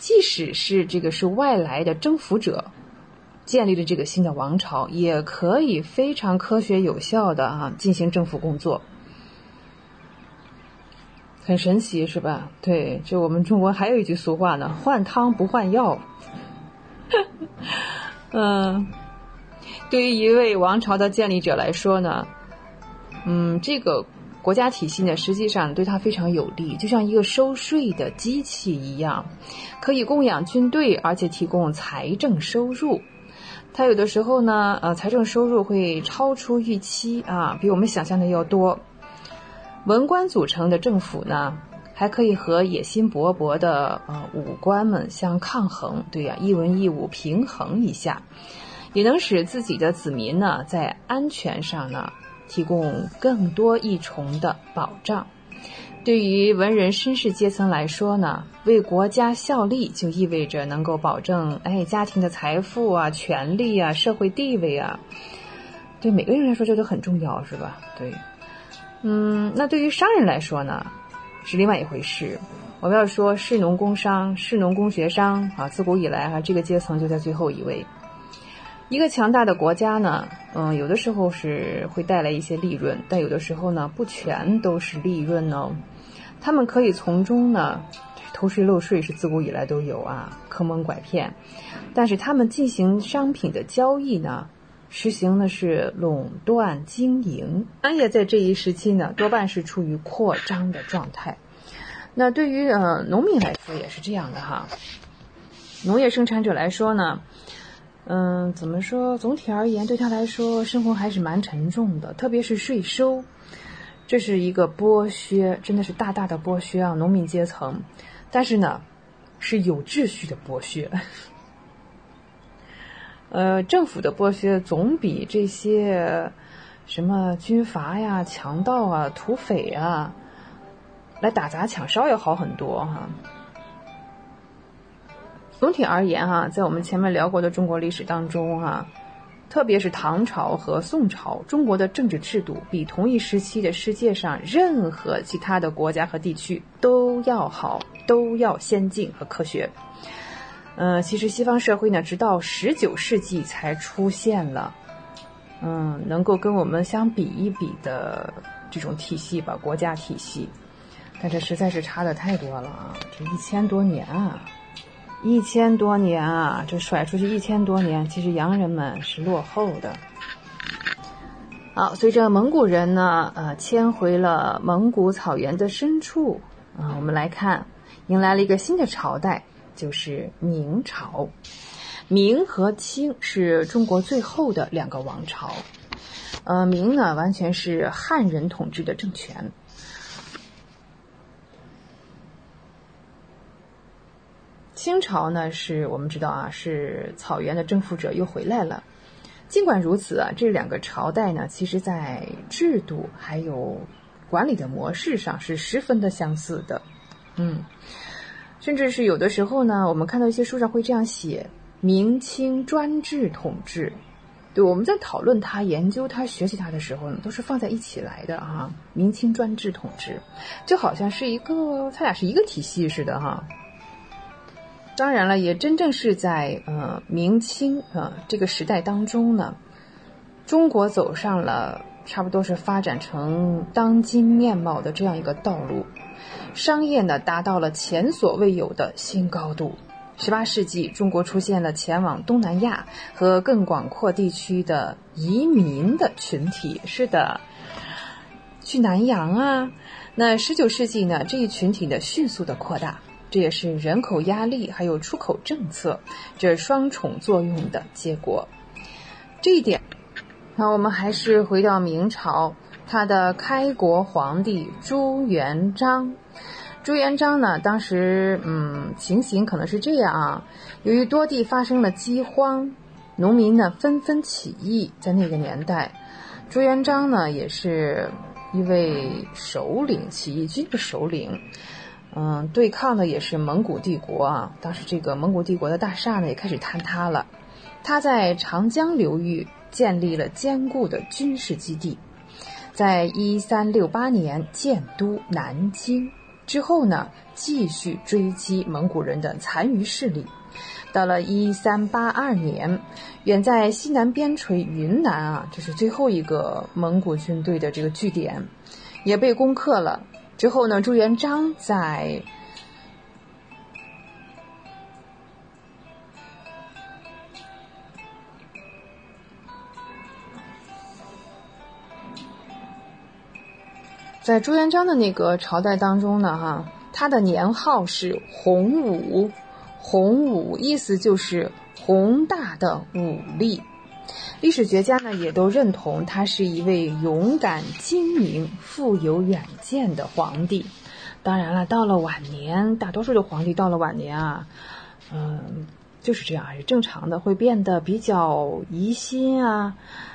即使是这个是外来的征服者建立了这个新的王朝，也可以非常科学有效的啊进行政府工作，很神奇是吧？对，就我们中国还有一句俗话呢：“换汤不换药。”嗯。对于一位王朝的建立者来说呢，嗯，这个国家体系呢，实际上对他非常有利，就像一个收税的机器一样，可以供养军队，而且提供财政收入。他有的时候呢，呃，财政收入会超出预期啊，比我们想象的要多。文官组成的政府呢，还可以和野心勃勃的呃武官们相抗衡，对呀，一文一武平衡一下。也能使自己的子民呢，在安全上呢，提供更多一重的保障。对于文人绅士阶层来说呢，为国家效力就意味着能够保证哎家庭的财富啊、权利啊、社会地位啊。对每个人来说，这都很重要，是吧？对，嗯，那对于商人来说呢，是另外一回事。我们要说士农工商，士农工学商啊，自古以来哈，这个阶层就在最后一位。一个强大的国家呢，嗯，有的时候是会带来一些利润，但有的时候呢，不全都是利润哦。他们可以从中呢，偷税漏税是自古以来都有啊，坑蒙拐骗。但是他们进行商品的交易呢，实行的是垄断经营。商业在这一时期呢，多半是处于扩张的状态。那对于呃农民来说也是这样的哈，农业生产者来说呢。嗯，怎么说？总体而言，对他来说，生活还是蛮沉重的，特别是税收，这是一个剥削，真的是大大的剥削啊！农民阶层，但是呢，是有秩序的剥削。呃，政府的剥削总比这些什么军阀呀、强盗啊、土匪啊来打砸抢烧要好很多哈。总体而言，哈，在我们前面聊过的中国历史当中，哈，特别是唐朝和宋朝，中国的政治制度比同一时期的世界上任何其他的国家和地区都要好，都要先进和科学。嗯，其实西方社会呢，直到十九世纪才出现了，嗯，能够跟我们相比一比的这种体系吧，国家体系。但这实在是差的太多了啊！这一千多年啊，一千多年啊，这甩出去一千多年，其实洋人们是落后的。好，随着蒙古人呢，呃，迁回了蒙古草原的深处啊，我们来看，迎来了一个新的朝代，就是明朝。明和清是中国最后的两个王朝。呃，明呢，完全是汉人统治的政权。清朝呢，是我们知道啊，是草原的征服者又回来了。尽管如此啊，这两个朝代呢，其实在制度还有管理的模式上是十分的相似的。嗯，甚至是有的时候呢，我们看到一些书上会这样写：明清专制统治。对，我们在讨论它、研究它、学习它的时候呢，都是放在一起来的啊。明清专制统治，就好像是一个，它俩是一个体系似的哈。当然了，也真正是在呃明清啊这个时代当中呢，中国走上了差不多是发展成当今面貌的这样一个道路，商业呢达到了前所未有的新高度。十八世纪，中国出现了前往东南亚和更广阔地区的移民的群体。是的，去南洋啊。那十九世纪呢，这一群体呢迅速的扩大。这也是人口压力还有出口政策这双重作用的结果。这一点，那我们还是回到明朝，他的开国皇帝朱元璋。朱元璋呢，当时嗯，情形可能是这样啊，由于多地发生了饥荒，农民呢纷纷起义，在那个年代，朱元璋呢也是一位首领，起义军的首领。嗯，对抗的也是蒙古帝国啊。当时这个蒙古帝国的大厦呢也开始坍塌了。他在长江流域建立了坚固的军事基地，在一三六八年建都南京之后呢，继续追击蒙古人的残余势力。到了一三八二年，远在西南边陲云南啊，这是最后一个蒙古军队的这个据点，也被攻克了。之后呢，朱元璋在在朱元璋的那个朝代当中呢，哈，他的年号是洪武，洪武意思就是宏大的武力。历史学家呢也都认同他是一位勇敢、精明、富有远见的皇帝。当然了，到了晚年，大多数的皇帝到了晚年啊，嗯，就是这样，是正常的，会变得比较疑心啊，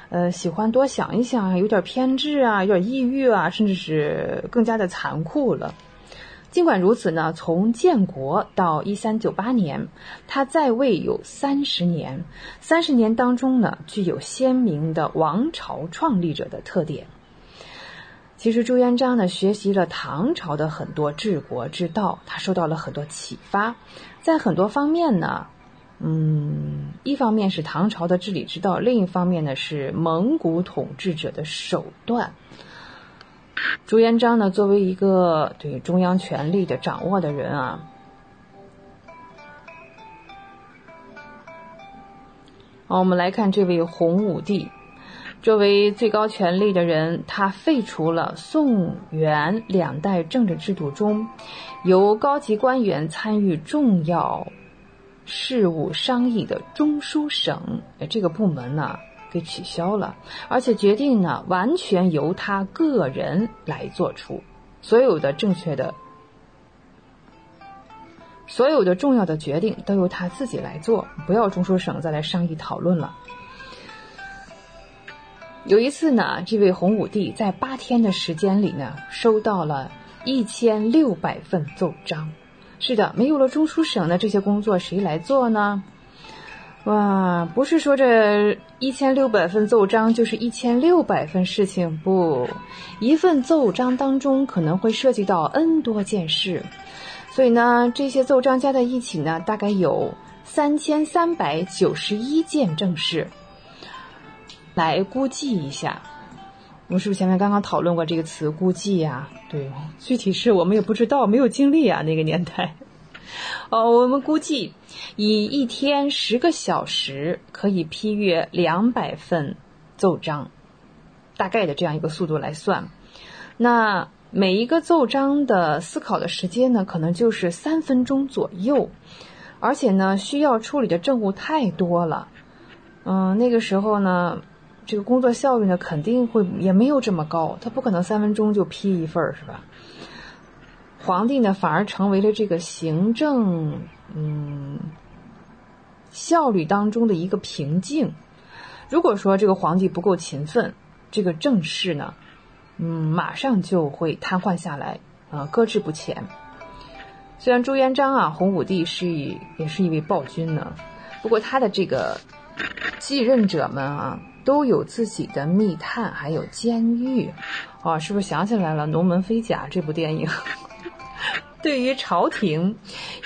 呃，喜欢多想一想啊，有点偏执啊，有点抑郁啊，甚至是更加的残酷了。尽管如此呢，从建国到一三九八年，他在位有三十年。三十年当中呢，具有鲜明的王朝创立者的特点。其实朱元璋呢，学习了唐朝的很多治国之道，他受到了很多启发。在很多方面呢，嗯，一方面是唐朝的治理之道，另一方面呢是蒙古统治者的手段。朱元璋呢，作为一个对中央权力的掌握的人啊，好，我们来看这位洪武帝，作为最高权力的人，他废除了宋元两代政治制度中由高级官员参与重要事务商议的中书省，哎，这个部门呢。给取消了，而且决定呢完全由他个人来做出，所有的正确的、所有的重要的决定都由他自己来做，不要中书省再来商议讨论了。有一次呢，这位洪武帝在八天的时间里呢，收到了一千六百份奏章。是的，没有了中书省的这些工作谁来做呢？哇，不是说这一千六百份奏章就是一千六百份事情，不，一份奏章当中可能会涉及到 N 多件事，所以呢，这些奏章加在一起呢，大概有三千三百九十一件正事。来估计一下，我们是不是前面刚刚讨论过这个词“估计”呀？对，具体是我们也不知道，没有经历啊，那个年代。哦，我们估计以一天十个小时可以批阅两百份奏章，大概的这样一个速度来算，那每一个奏章的思考的时间呢，可能就是三分钟左右，而且呢，需要处理的政务太多了。嗯，那个时候呢，这个工作效率呢，肯定会也没有这么高，他不可能三分钟就批一份儿，是吧？皇帝呢，反而成为了这个行政嗯效率当中的一个瓶颈。如果说这个皇帝不够勤奋，这个政事呢，嗯，马上就会瘫痪下来，啊，搁置不前。虽然朱元璋啊，洪武帝是也是一位暴君呢，不过他的这个继任者们啊，都有自己的密探，还有监狱，啊，是不是想起来了《龙门飞甲》这部电影？对于朝廷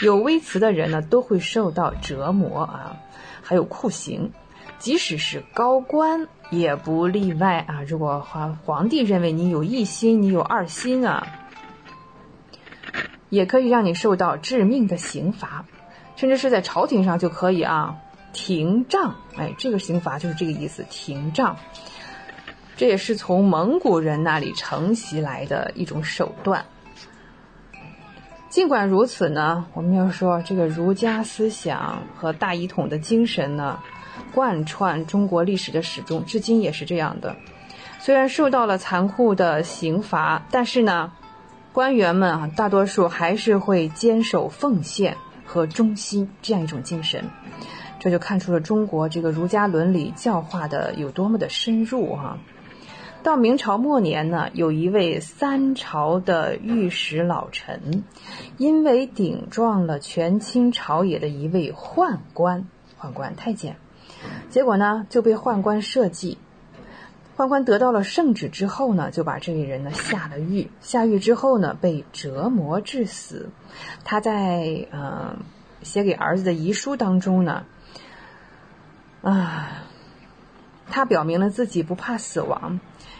有微词的人呢，都会受到折磨啊，还有酷刑，即使是高官也不例外啊。如果皇皇帝认为你有一心，你有二心啊，也可以让你受到致命的刑罚，甚至是在朝廷上就可以啊停杖。哎，这个刑罚就是这个意思，停杖。这也是从蒙古人那里承袭来的一种手段。尽管如此呢，我们要说这个儒家思想和大一统的精神呢，贯穿中国历史的始终，至今也是这样的。虽然受到了残酷的刑罚，但是呢，官员们啊，大多数还是会坚守奉献和忠心这样一种精神。这就看出了中国这个儒家伦理教化的有多么的深入哈。到明朝末年呢，有一位三朝的御史老臣，因为顶撞了权倾朝野的一位宦官，宦官太监，结果呢就被宦官设计。宦官得到了圣旨之后呢，就把这位人呢下了狱，下狱之后呢被折磨致死。他在呃写给儿子的遗书当中呢，啊，他表明了自己不怕死亡。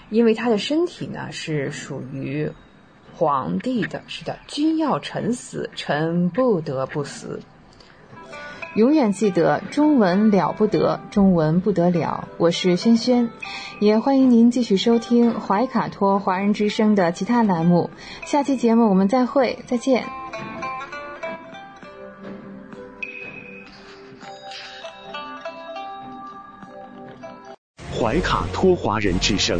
因为他的身体呢是属于皇帝的，是的，君要臣死，臣不得不死。永远记得中文了不得，中文不得了。我是轩轩，也欢迎您继续收听怀卡托华人之声的其他栏目。下期节目我们再会，再见。怀卡托华人之声。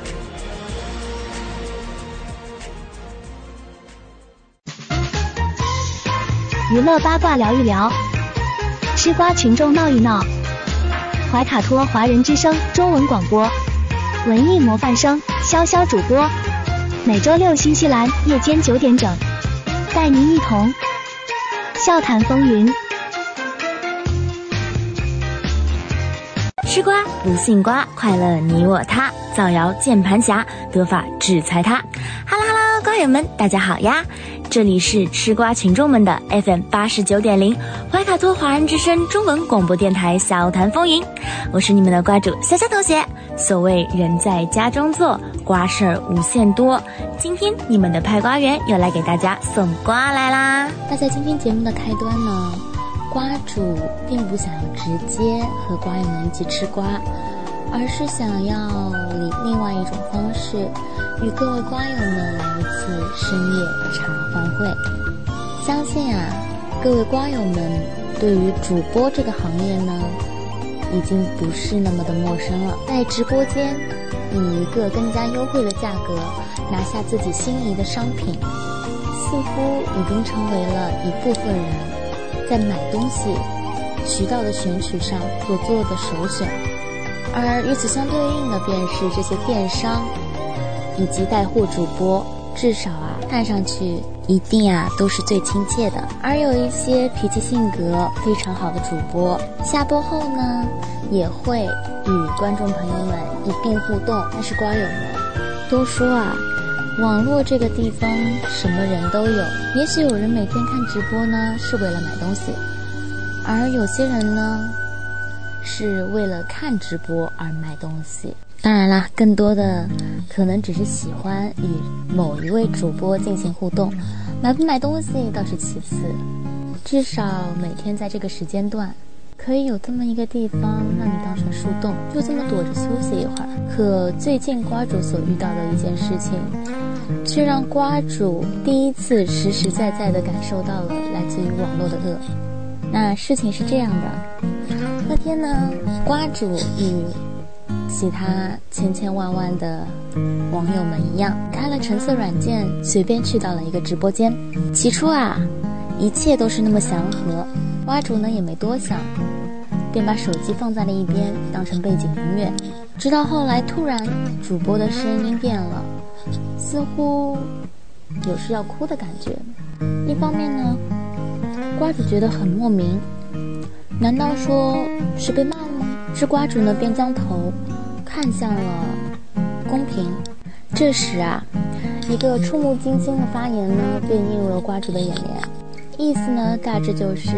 娱乐八卦聊一聊，吃瓜群众闹一闹。怀卡托华人之声中文广播，文艺模范生潇潇主播，每周六新西兰夜间九点整，带您一同笑谈风云。吃瓜不信瓜，快乐你我他，造谣键盘侠，得法制裁他。哈喽哈喽，瓜友们，大家好呀！这里是吃瓜群众们的 FM 八十九点零怀卡托华人之声中文广播电台小谈风云，我是你们的瓜主潇潇同学。所谓人在家中坐，瓜事儿无限多。今天你们的派瓜员又来给大家送瓜来啦！那在今天节目的开端呢，瓜主并不想要直接和瓜友们一起吃瓜，而是想要以另外一种方式与各位瓜友们来一次深夜茶。话会，相信啊，各位瓜友们对于主播这个行业呢，已经不是那么的陌生了。在直播间以一个更加优惠的价格拿下自己心仪的商品，似乎已经成为了一部分人在买东西渠道的选取上所做的首选。而与此相对应的，便是这些电商以及带货主播，至少啊，看上去一定啊都是最亲切的。而有一些脾气性格非常好的主播，下播后呢，也会与观众朋友们一并互动。但是瓜友们都说啊，网络这个地方什么人都有，也许有人每天看直播呢是为了买东西，而有些人呢。是为了看直播而买东西，当然啦，更多的可能只是喜欢与某一位主播进行互动，买不买东西倒是其次，至少每天在这个时间段，可以有这么一个地方让你当成树洞，就这么躲着休息一会儿。可最近瓜主所遇到的一件事情，却让瓜主第一次实实在在地感受到了来自于网络的恶。那事情是这样的。那天呢，瓜主与其他千千万万的网友们一样，开了橙色软件，随便去到了一个直播间。起初啊，一切都是那么祥和，瓜主呢也没多想，便把手机放在了一边，当成背景音乐。直到后来，突然主播的声音变了，似乎有事要哭的感觉。一方面呢，瓜主觉得很莫名。难道说是被骂了吗？是瓜主呢，便将头看向了公屏。这时啊，一个触目惊心的发言呢，便映入了瓜主的眼帘。意思呢，大致就是：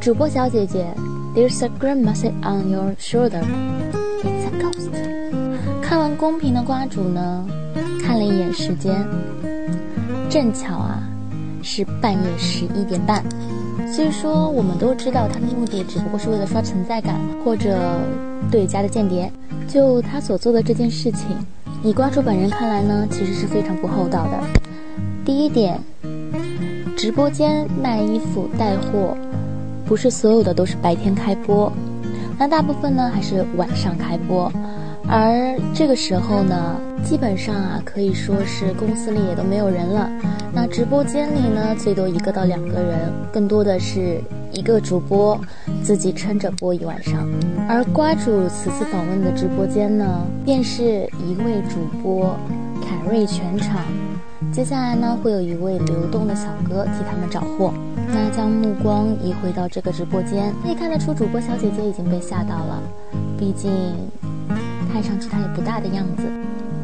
主播小姐姐，There's a green message on your shoulder. It's a ghost. 看完公屏的瓜主呢，看了一眼时间，正巧啊，是半夜十一点半。虽说我们都知道他的目的只不过是为了刷存在感或者对家的间谍，就他所做的这件事情，以瓜主本人看来呢，其实是非常不厚道的。第一点，直播间卖衣服带货，不是所有的都是白天开播，那大部分呢还是晚上开播，而这个时候呢。基本上啊，可以说是公司里也都没有人了。那直播间里呢，最多一个到两个人，更多的是一个主播自己撑着播一晚上。而瓜主此次访问的直播间呢，便是一位主播凯瑞全场。接下来呢，会有一位流动的小哥替他们找货。那将目光移回到这个直播间，可以看得出主播小姐姐已经被吓到了，毕竟看上去他也不大的样子。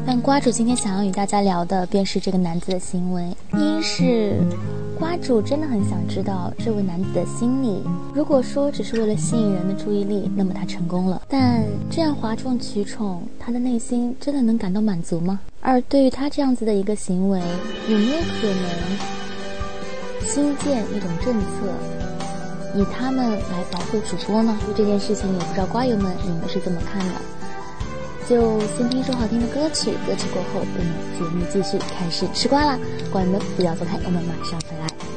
但瓜主今天想要与大家聊的，便是这个男子的行为。一是，瓜主真的很想知道这位男子的心理。如果说只是为了吸引人的注意力，那么他成功了。但这样哗众取宠，他的内心真的能感到满足吗？而对于他这样子的一个行为，有没有可能新建一种政策，以他们来保护主播呢？对这件事情，也不知道瓜友们你们是怎么看的？就先听一首好听的歌曲，歌曲过后，我们节目继续开始吃瓜啦！关门不要走开，我们马上回来。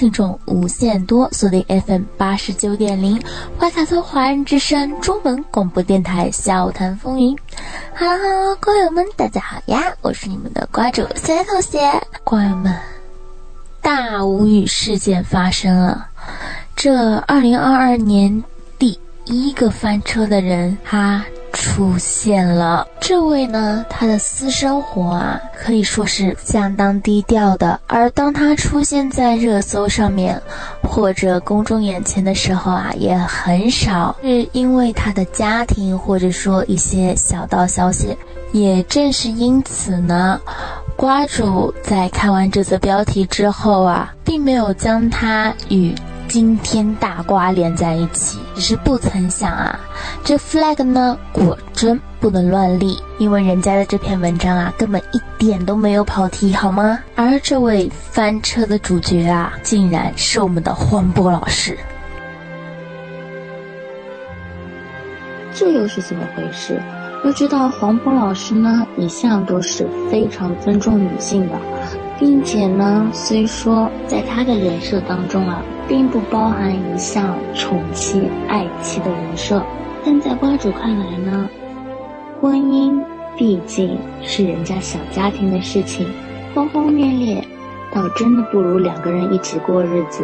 听众无限多，锁定 FM 八十九点零，怀卡托华人之声中文广播电台，笑谈风云。Hello Hello，瓜友们，大家好呀！我是你们的瓜主小叶同学。瓜友们，大无语事件发生了，这二零二二年第一个翻车的人，他。出现了这位呢，他的私生活啊可以说是相当低调的。而当他出现在热搜上面或者公众眼前的时候啊，也很少是因为他的家庭或者说一些小道消息。也正是因此呢，瓜主在看完这则标题之后啊，并没有将他与。惊天大瓜连在一起，只是不曾想啊，这 flag 呢，果真不能乱立，因为人家的这篇文章啊，根本一点都没有跑题，好吗？而这位翻车的主角啊，竟然是我们的黄渤老师，这又是怎么回事？要知道，黄渤老师呢，一向都是非常尊重女性的。并且呢，虽说在他的人设当中啊，并不包含一项宠妻爱妻的人设，但在瓜主看来呢，婚姻毕竟是人家小家庭的事情，轰轰烈烈，倒真的不如两个人一起过日子，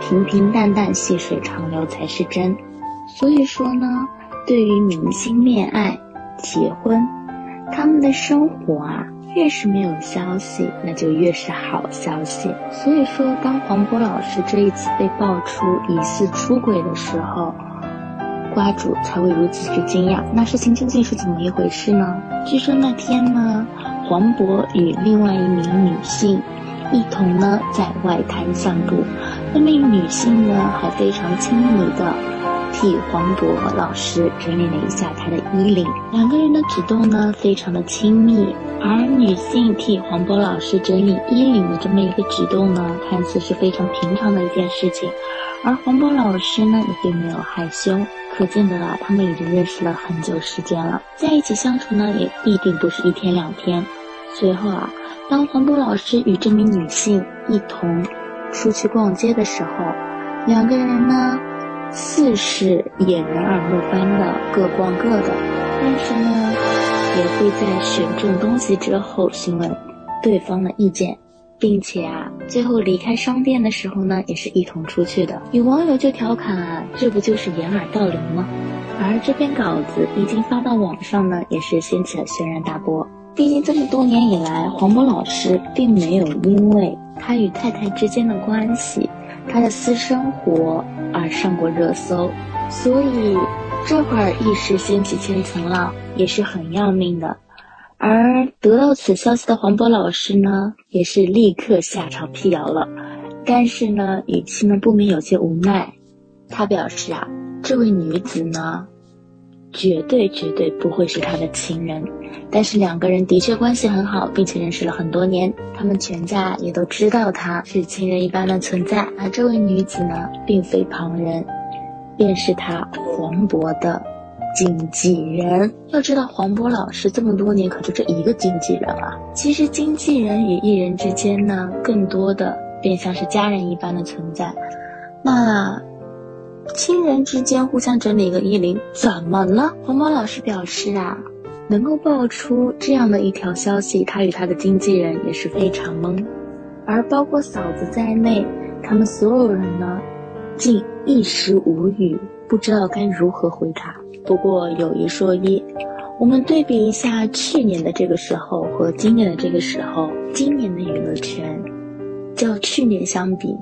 平平淡淡，细水长流才是真。所以说呢，对于明星恋爱、结婚，他们的生活啊。越是没有消息，那就越是好消息。所以说，当黄渤老师这一次被爆出疑似出轨的时候，瓜主才会如此之惊讶。那事情究竟是怎么一回事呢？据说那天呢，黄渤与另外一名女性一同呢在外滩散步，那名女性呢还非常亲密的替黄渤老师整理了一下他的衣领，两个人的举动呢非常的亲密。而女性替黄渤老师整理衣领的这么一个举动呢，看似是非常平常的一件事情，而黄渤老师呢也并没有害羞，可见得啊，他们已经认识了很久时间了，在一起相处呢也必定不是一天两天。随后啊，当黄渤老师与这名女性一同出去逛街的时候，两个人呢似是掩人耳目般的各逛各的，但是呢。也会在选中东西之后询问对方的意见，并且啊，最后离开商店的时候呢，也是一同出去的。有网友就调侃啊，这不就是掩耳盗铃吗？而这篇稿子一经发到网上呢，也是掀起了轩然大波。毕竟这么多年以来，黄渤老师并没有因为他与太太之间的关系、他的私生活而上过热搜，所以。这会儿一时掀起千层浪也是很要命的，而得到此消息的黄渤老师呢，也是立刻下场辟谣了，但是呢，语气呢不免有些无奈。他表示啊，这位女子呢，绝对绝对不会是他的情人，但是两个人的确关系很好，并且认识了很多年，他们全家也都知道他是亲人一般的存在，而这位女子呢，并非旁人。便是他黄渤的经纪人。要知道，黄渤老师这么多年可就这一个经纪人啊。其实，经纪人与艺人之间呢，更多的便像是家人一般的存在。那亲人之间互相整理一个衣领，怎么了？黄渤老师表示啊，能够爆出这样的一条消息，他与他的经纪人也是非常懵，而包括嫂子在内，他们所有人呢。竟一时无语，不知道该如何回答。不过有一说一，我们对比一下去年的这个时候和今年的这个时候，今年的娱乐圈，较去年相比，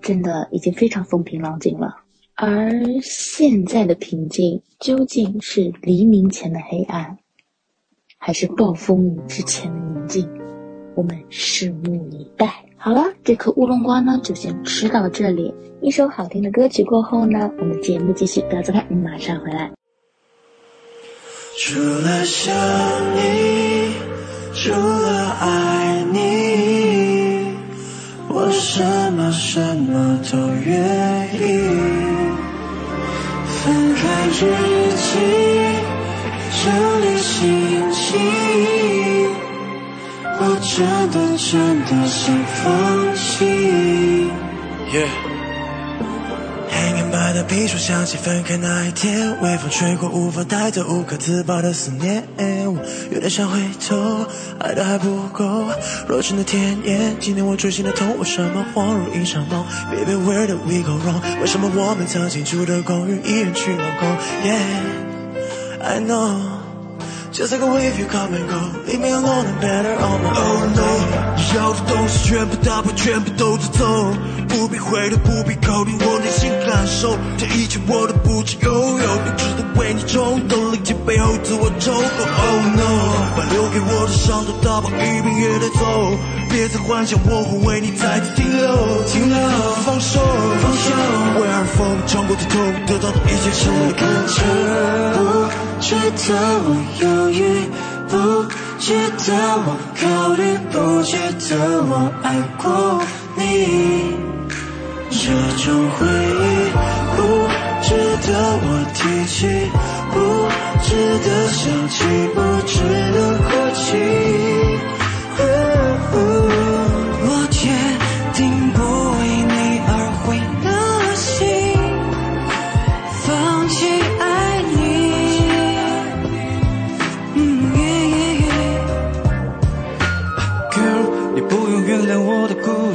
真的已经非常风平浪静了。而现在的平静，究竟是黎明前的黑暗，还是暴风雨之前的宁静？我们拭目以待。好了，这颗乌龙瓜呢，就先吃到这里。一首好听的歌曲过后呢，我们节目继续，不要走开，我们马上回来。除了想你，除了爱你，我什么什么都愿意。翻开日记，整理心情，我。真的真的想放弃。黑眼白的皮书想起分开那一天，微风吹过，无法带走无可自拔的思念。有点想回头，爱的还不够，若真的甜言。今天我锥心的痛，为什么恍如一场梦？Baby where did we go wrong？为什么我们曾经住的公寓依然去楼空？Yeah，I know。Just like a wave, you come and go. Leave me alone and better on my own. Oh no，你要的东西全部打包，全部都带走，不必回头，不必考虑我内心感受，这一切我都不知拥有，都值得为你冲动，理解背后自我抽空。Oh no，把留给我的伤都打包，一并也带走，别再幻想我会为你再次停留，停留，放手，放手，为爱疯，尝过的痛，得到的一切成为肯值得我犹豫，不值得我考虑，不值得我爱过你。这种回忆不值得我提起，不值得想起，不值得哭泣。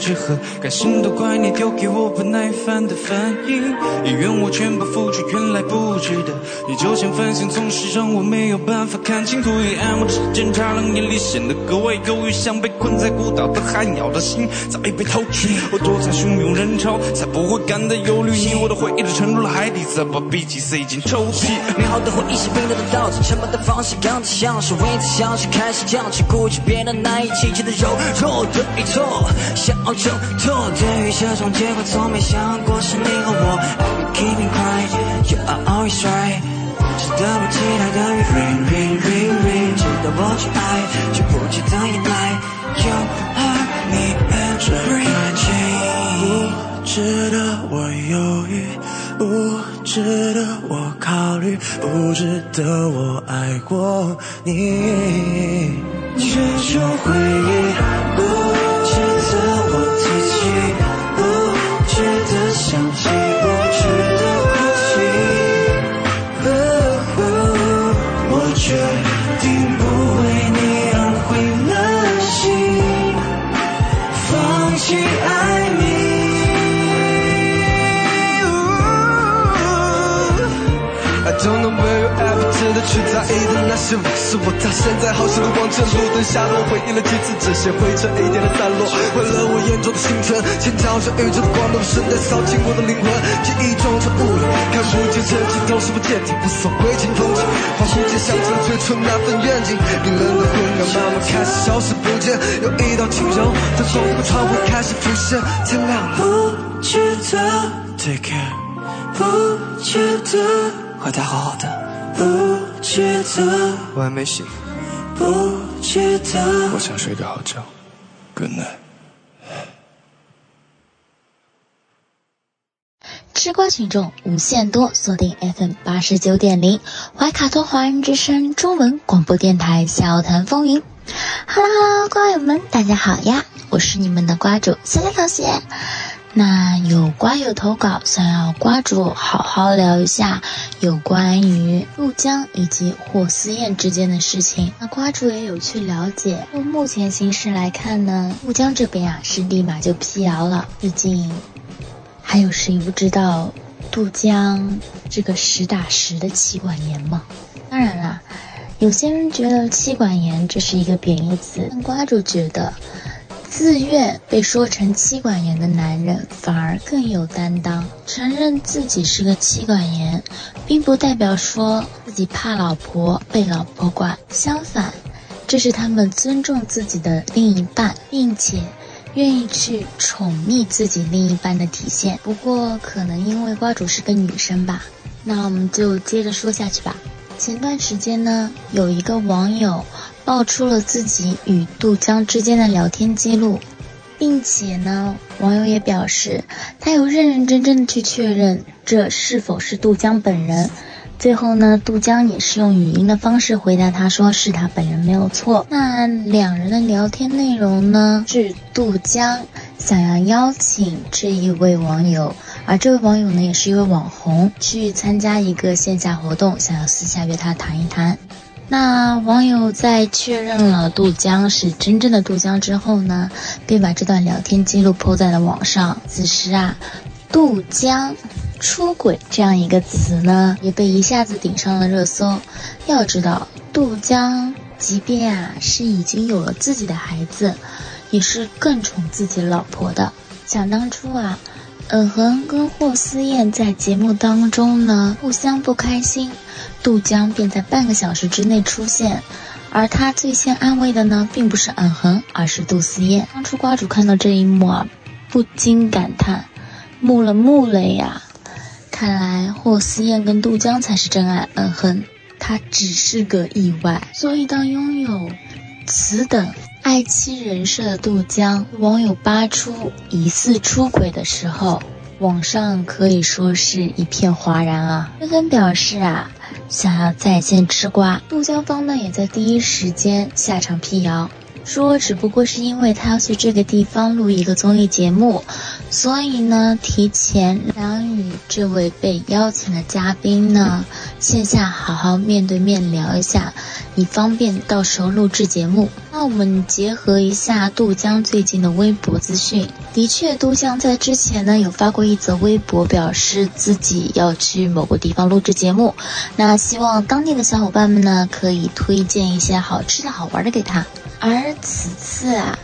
的固执和感性，都怪你丢给我不耐烦的反应。也愿我全部付出，原来不值得。你就像繁星，总是让我没有办法看清楚与暗幕之间，察亮眼里显得格外忧郁，像被困在孤岛的海鸟的心早已被偷去。我躲在汹涌人潮，才不会感到忧虑。你我的回忆都沉入了海底，再把笔记塞进抽屉。美好的回忆是冰冷的稻子，沉默的方式刚才像是未知像是开始讲起过去变得难以启齿的柔弱对错，想要挣脱。对于这种结果，从没想过是你和我。I will keep me quiet, you are always right。值得我期待的雨，rain rain rain rain，值得我去爱，却不值得依赖。You are me and 这感情不值得我犹豫，不值得我考虑，不值得我爱过你。这种回忆现在好像个光圈，路灯下落，回忆了几次，这些灰尘一点点散落，为了我眼中的星辰，千条像宇宙的光都顺带扫进我的灵魂，记忆中的雾里，看不见曾经都是不见底，无所谓清风景，恍惚间想着最初那份愿景，冰冷的昏暗慢慢开始消失不见，有一道轻柔的从这个窗户开始浮现，天亮了，不值得，Take care，不值得。回家好好的，不值得。我还没醒，不值得。我想睡个好觉，Good night。吃瓜群众无限多，锁定 FM 八十九点零，怀卡托华人之声中文广播电台，笑谈风云。Hello Hello，瓜友们，大家好呀！我是你们的瓜主小小同学。那有瓜友投稿，想要瓜主好好聊一下有关于陆江以及霍思燕之间的事情。那瓜主也有去了解，从目前形势来看呢，陆江这边啊是立马就辟谣了，毕竟还有谁不知道杜江这个实打实的妻管严吗？当然啦，有些人觉得妻管严这是一个贬义词，但瓜主觉得。自愿被说成妻管严的男人，反而更有担当。承认自己是个妻管严，并不代表说自己怕老婆被老婆管，相反，这是他们尊重自己的另一半，并且愿意去宠溺自己另一半的体现。不过，可能因为瓜主是个女生吧，那我们就接着说下去吧。前段时间呢，有一个网友。爆出了自己与杜江之间的聊天记录，并且呢，网友也表示，他有认认真真的去确认这是否是杜江本人，最后呢，杜江也是用语音的方式回答他，说是他本人没有错。那两人的聊天内容呢，是杜江想要邀请这一位网友，而这位网友呢也是一位网红，去参加一个线下活动，想要私下约他谈一谈。那网友在确认了杜江是真正的杜江之后呢，便把这段聊天记录抛在了网上。此时啊，杜江出轨这样一个词呢，也被一下子顶上了热搜。要知道，杜江即便啊是已经有了自己的孩子，也是更宠自己老婆的。想当初啊，嗯哼跟霍思燕在节目当中呢，互相不开心。杜江便在半个小时之内出现，而他最先安慰的呢，并不是嗯哼，而是杜思燕。当初瓜主看到这一幕啊，不禁感叹：木了木了呀！看来霍思燕跟杜江才是真爱，嗯哼，他只是个意外。所以当拥有此等爱妻人设的杜江，网友扒出疑似出轨的时候，网上可以说是一片哗然啊！纷纷表示啊。想要在线吃瓜，杜江方呢也在第一时间下场辟谣，说只不过是因为他要去这个地方录一个综艺节目，所以呢提前想与这位被邀请的嘉宾呢线下好好面对面聊一下。以方便到时候录制节目。那我们结合一下杜江最近的微博资讯，的确，杜江在之前呢有发过一则微博，表示自己要去某个地方录制节目。那希望当地的小伙伴们呢可以推荐一些好吃的好玩的给他。而此次啊，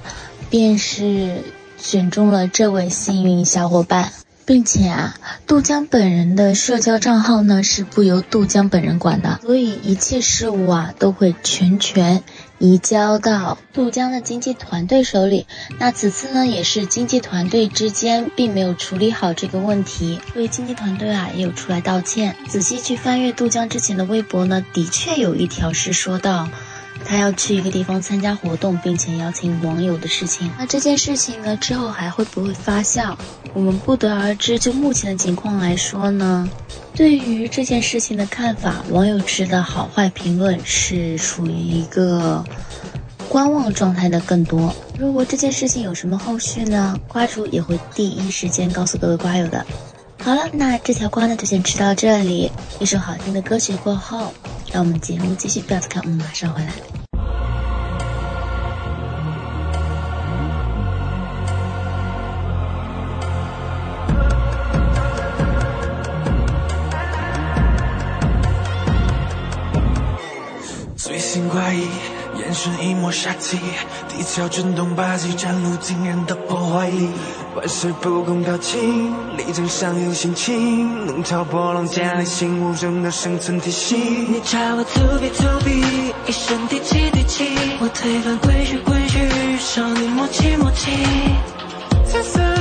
便是选中了这位幸运小伙伴。并且啊，杜江本人的社交账号呢是不由杜江本人管的，所以一切事务啊都会全权移交到杜江的经纪团队手里。那此次呢，也是经纪团队之间并没有处理好这个问题，所以经纪团队啊也有出来道歉。仔细去翻阅杜江之前的微博呢，的确有一条是说到。他要去一个地方参加活动，并且邀请网友的事情。那这件事情呢，之后还会不会发酵？我们不得而知。就目前的情况来说呢，对于这件事情的看法，网友持的好坏评论是处于一个观望状态的更多。如果这件事情有什么后续呢，瓜主也会第一时间告诉各位瓜友的。好了，那这条瓜呢就先吃到这里。一首好听的歌曲过后，让我们节目继续，不要走开，我们马上回来。最新怪异。眼神一抹杀气，地壳震动霸气，展露惊人的破坏力。万事不共表情，力争上游心情，能挑拨浪建立新物种的生存体系。你？叫我 to be to be，一身底气底气，我推翻规矩规矩，少你？默契默契。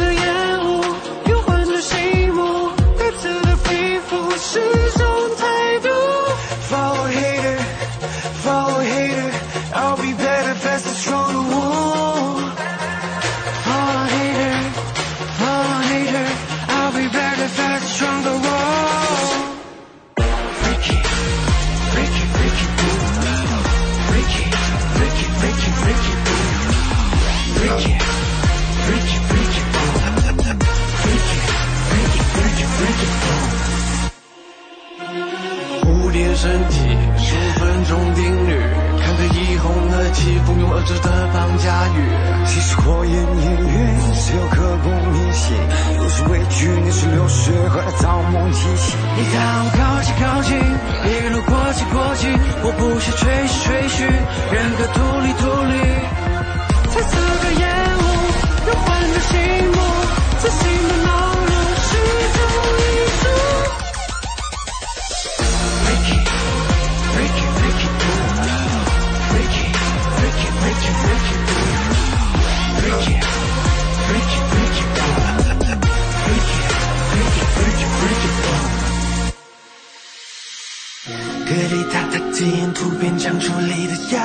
气，蜂拥而至的绑架语。其实火焰氤氲，只有刻骨铭心。有时畏惧，你是流血和造梦激起。你看我靠近靠近，一路过气过气，我不是吹嘘吹嘘，人格独立独立。彩色的烟雾，又换着醒目，自信的恼里踏踏基因突变长出里的芽，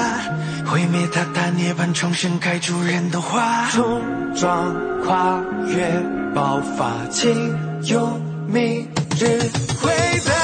毁灭塔塔涅槃重生开出人的花，冲撞跨越爆发，请用明日回答。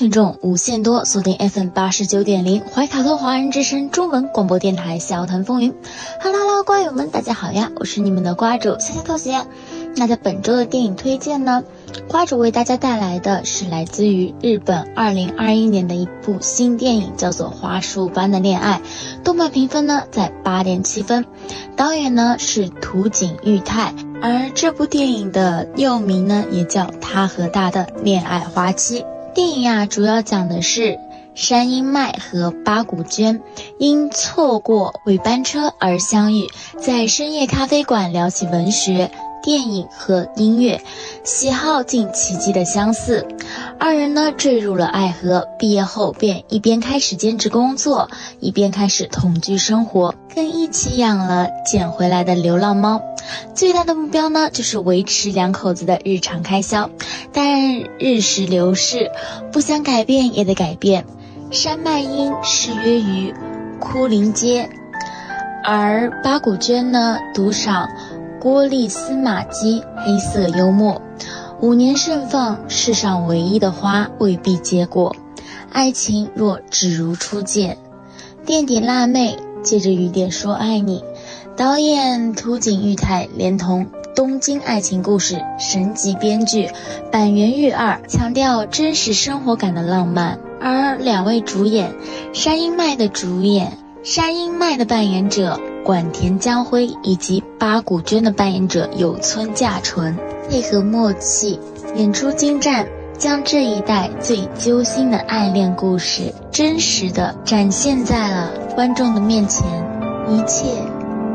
吃瓜群众无限多，锁定 FM 八十九点零怀卡托华人之声中文广播电台《笑谈风云》。哈喽哈喽，瓜友们，大家好呀！我是你们的瓜主夏夏同学。那在本周的电影推荐呢，瓜主为大家带来的是来自于日本二零二一年的一部新电影，叫做《花束般的恋爱》，豆瓣评分呢在八点七分，导演呢是土井裕太，而这部电影的又名呢也叫《他和他的恋爱花期》。电影啊，主要讲的是山阴麦和八股娟因错过尾班车而相遇，在深夜咖啡馆聊起文学、电影和音乐，喜好竟奇迹的相似。二人呢坠入了爱河，毕业后便一边开始兼职工作，一边开始同居生活，更一起养了捡回来的流浪猫。最大的目标呢，就是维持两口子的日常开销。但日时流逝，不想改变也得改变。山脉因誓约于枯林街，而八谷娟呢，独赏郭丽司马姬黑色幽默。五年盛放，世上唯一的花未必结果。爱情若只如初见，垫底辣妹借着雨点说爱你。导演土井裕太连同东京爱情故事神级编剧板垣裕二强调真实生活感的浪漫，而两位主演山鹰麦的主演山鹰麦的扮演者管田将辉以及八谷娟的扮演者有村架纯配合默契，演出精湛，将这一代最揪心的爱恋故事真实的展现在了观众的面前，一切。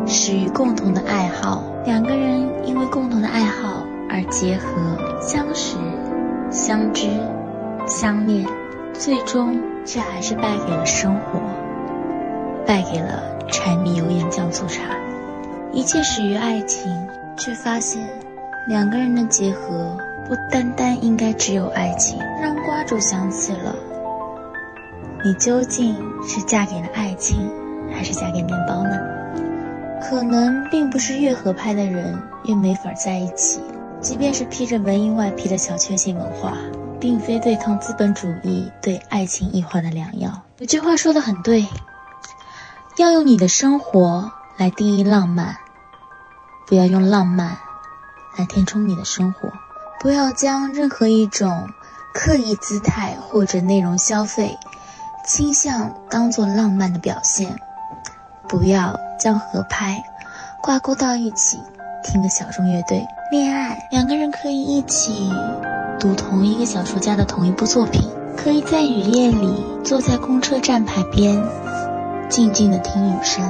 始于共同的爱好，两个人因为共同的爱好而结合、相识、相知、相恋，最终却还是败给了生活，败给了柴米油盐酱醋茶。一切始于爱情，却发现两个人的结合不单单应该只有爱情，让瓜主想起了：你究竟是嫁给了爱情，还是嫁给面包呢？可能并不是越合拍的人越没法在一起，即便是披着文艺外皮的小确幸文化，并非对抗资本主义对爱情异化的良药。有句话说的很对，要用你的生活来定义浪漫，不要用浪漫来填充你的生活。不要将任何一种刻意姿态或者内容消费倾向当做浪漫的表现。不要将合拍挂钩到一起，听个小众乐队恋爱，两个人可以一起读同一个小说家的同一部作品，可以在雨夜里坐在公车站牌边，静静的听雨声，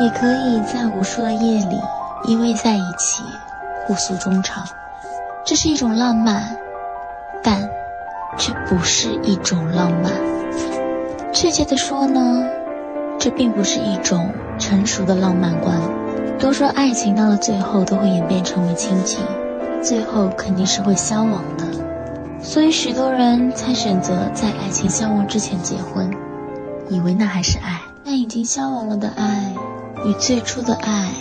也可以在无数的夜里依偎在一起，互诉衷肠。这是一种浪漫，但却不是一种浪漫。确切的说呢？这并不是一种成熟的浪漫观。都说爱情到了最后都会演变成为亲情，最后肯定是会消亡的，所以许多人才选择在爱情消亡之前结婚，以为那还是爱。但已经消亡了的爱，与最初的爱，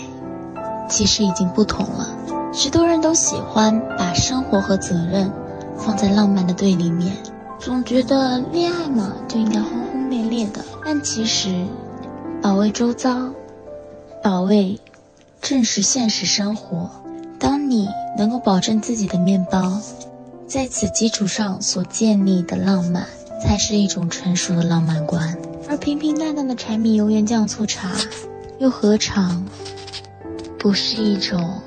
其实已经不同了。许多人都喜欢把生活和责任放在浪漫的对立面，总觉得恋爱嘛就应该轰轰烈烈的，但其实。保卫周遭，保卫正是现实生活。当你能够保证自己的面包，在此基础上所建立的浪漫，才是一种成熟的浪漫观。而平平淡淡的柴米油盐酱醋茶，又何尝不是一种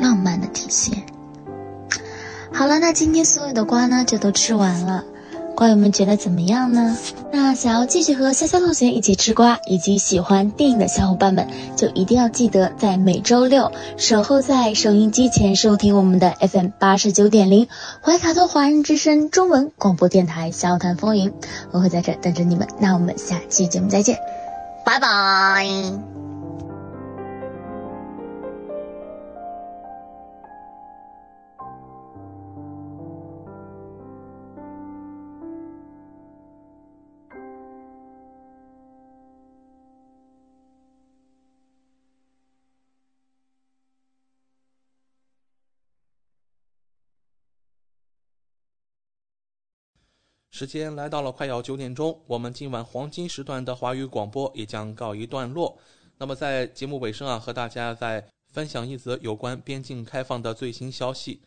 浪漫的体现？好了，那今天所有的瓜呢，就都吃完了。瓜友们觉得怎么样呢？那想要继续和潇潇同学一起吃瓜，以及喜欢电影的小伙伴们，就一定要记得在每周六守候在收音机前收听我们的 FM 八十九点零怀卡托华人之声中文广播电台《笑谈风云》，我会在这等着你们。那我们下期节目再见，拜拜。时间来到了快要九点钟，我们今晚黄金时段的华语广播也将告一段落。那么在节目尾声啊，和大家再分享一则有关边境开放的最新消息：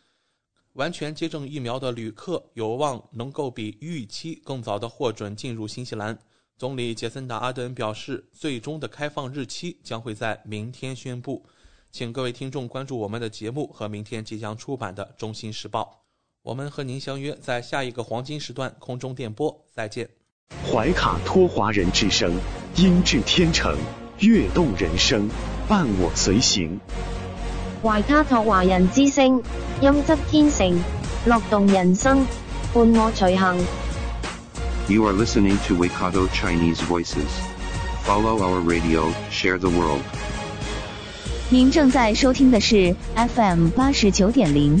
完全接种疫苗的旅客有望能够比预期更早的获准进入新西兰。总理杰森达·阿德恩表示，最终的开放日期将会在明天宣布。请各位听众关注我们的节目和明天即将出版的《中心时报》。我们和您相约在下一个黄金时段空中电波，再见。怀卡托华人之声，音质天成，悦动人生，伴我随行。怀卡托华人之声，音质天成，乐动人生，伴我随行。You are listening to Waikato Chinese Voices. Follow our radio, share the world. 您正在收听的是 FM 八十九点零。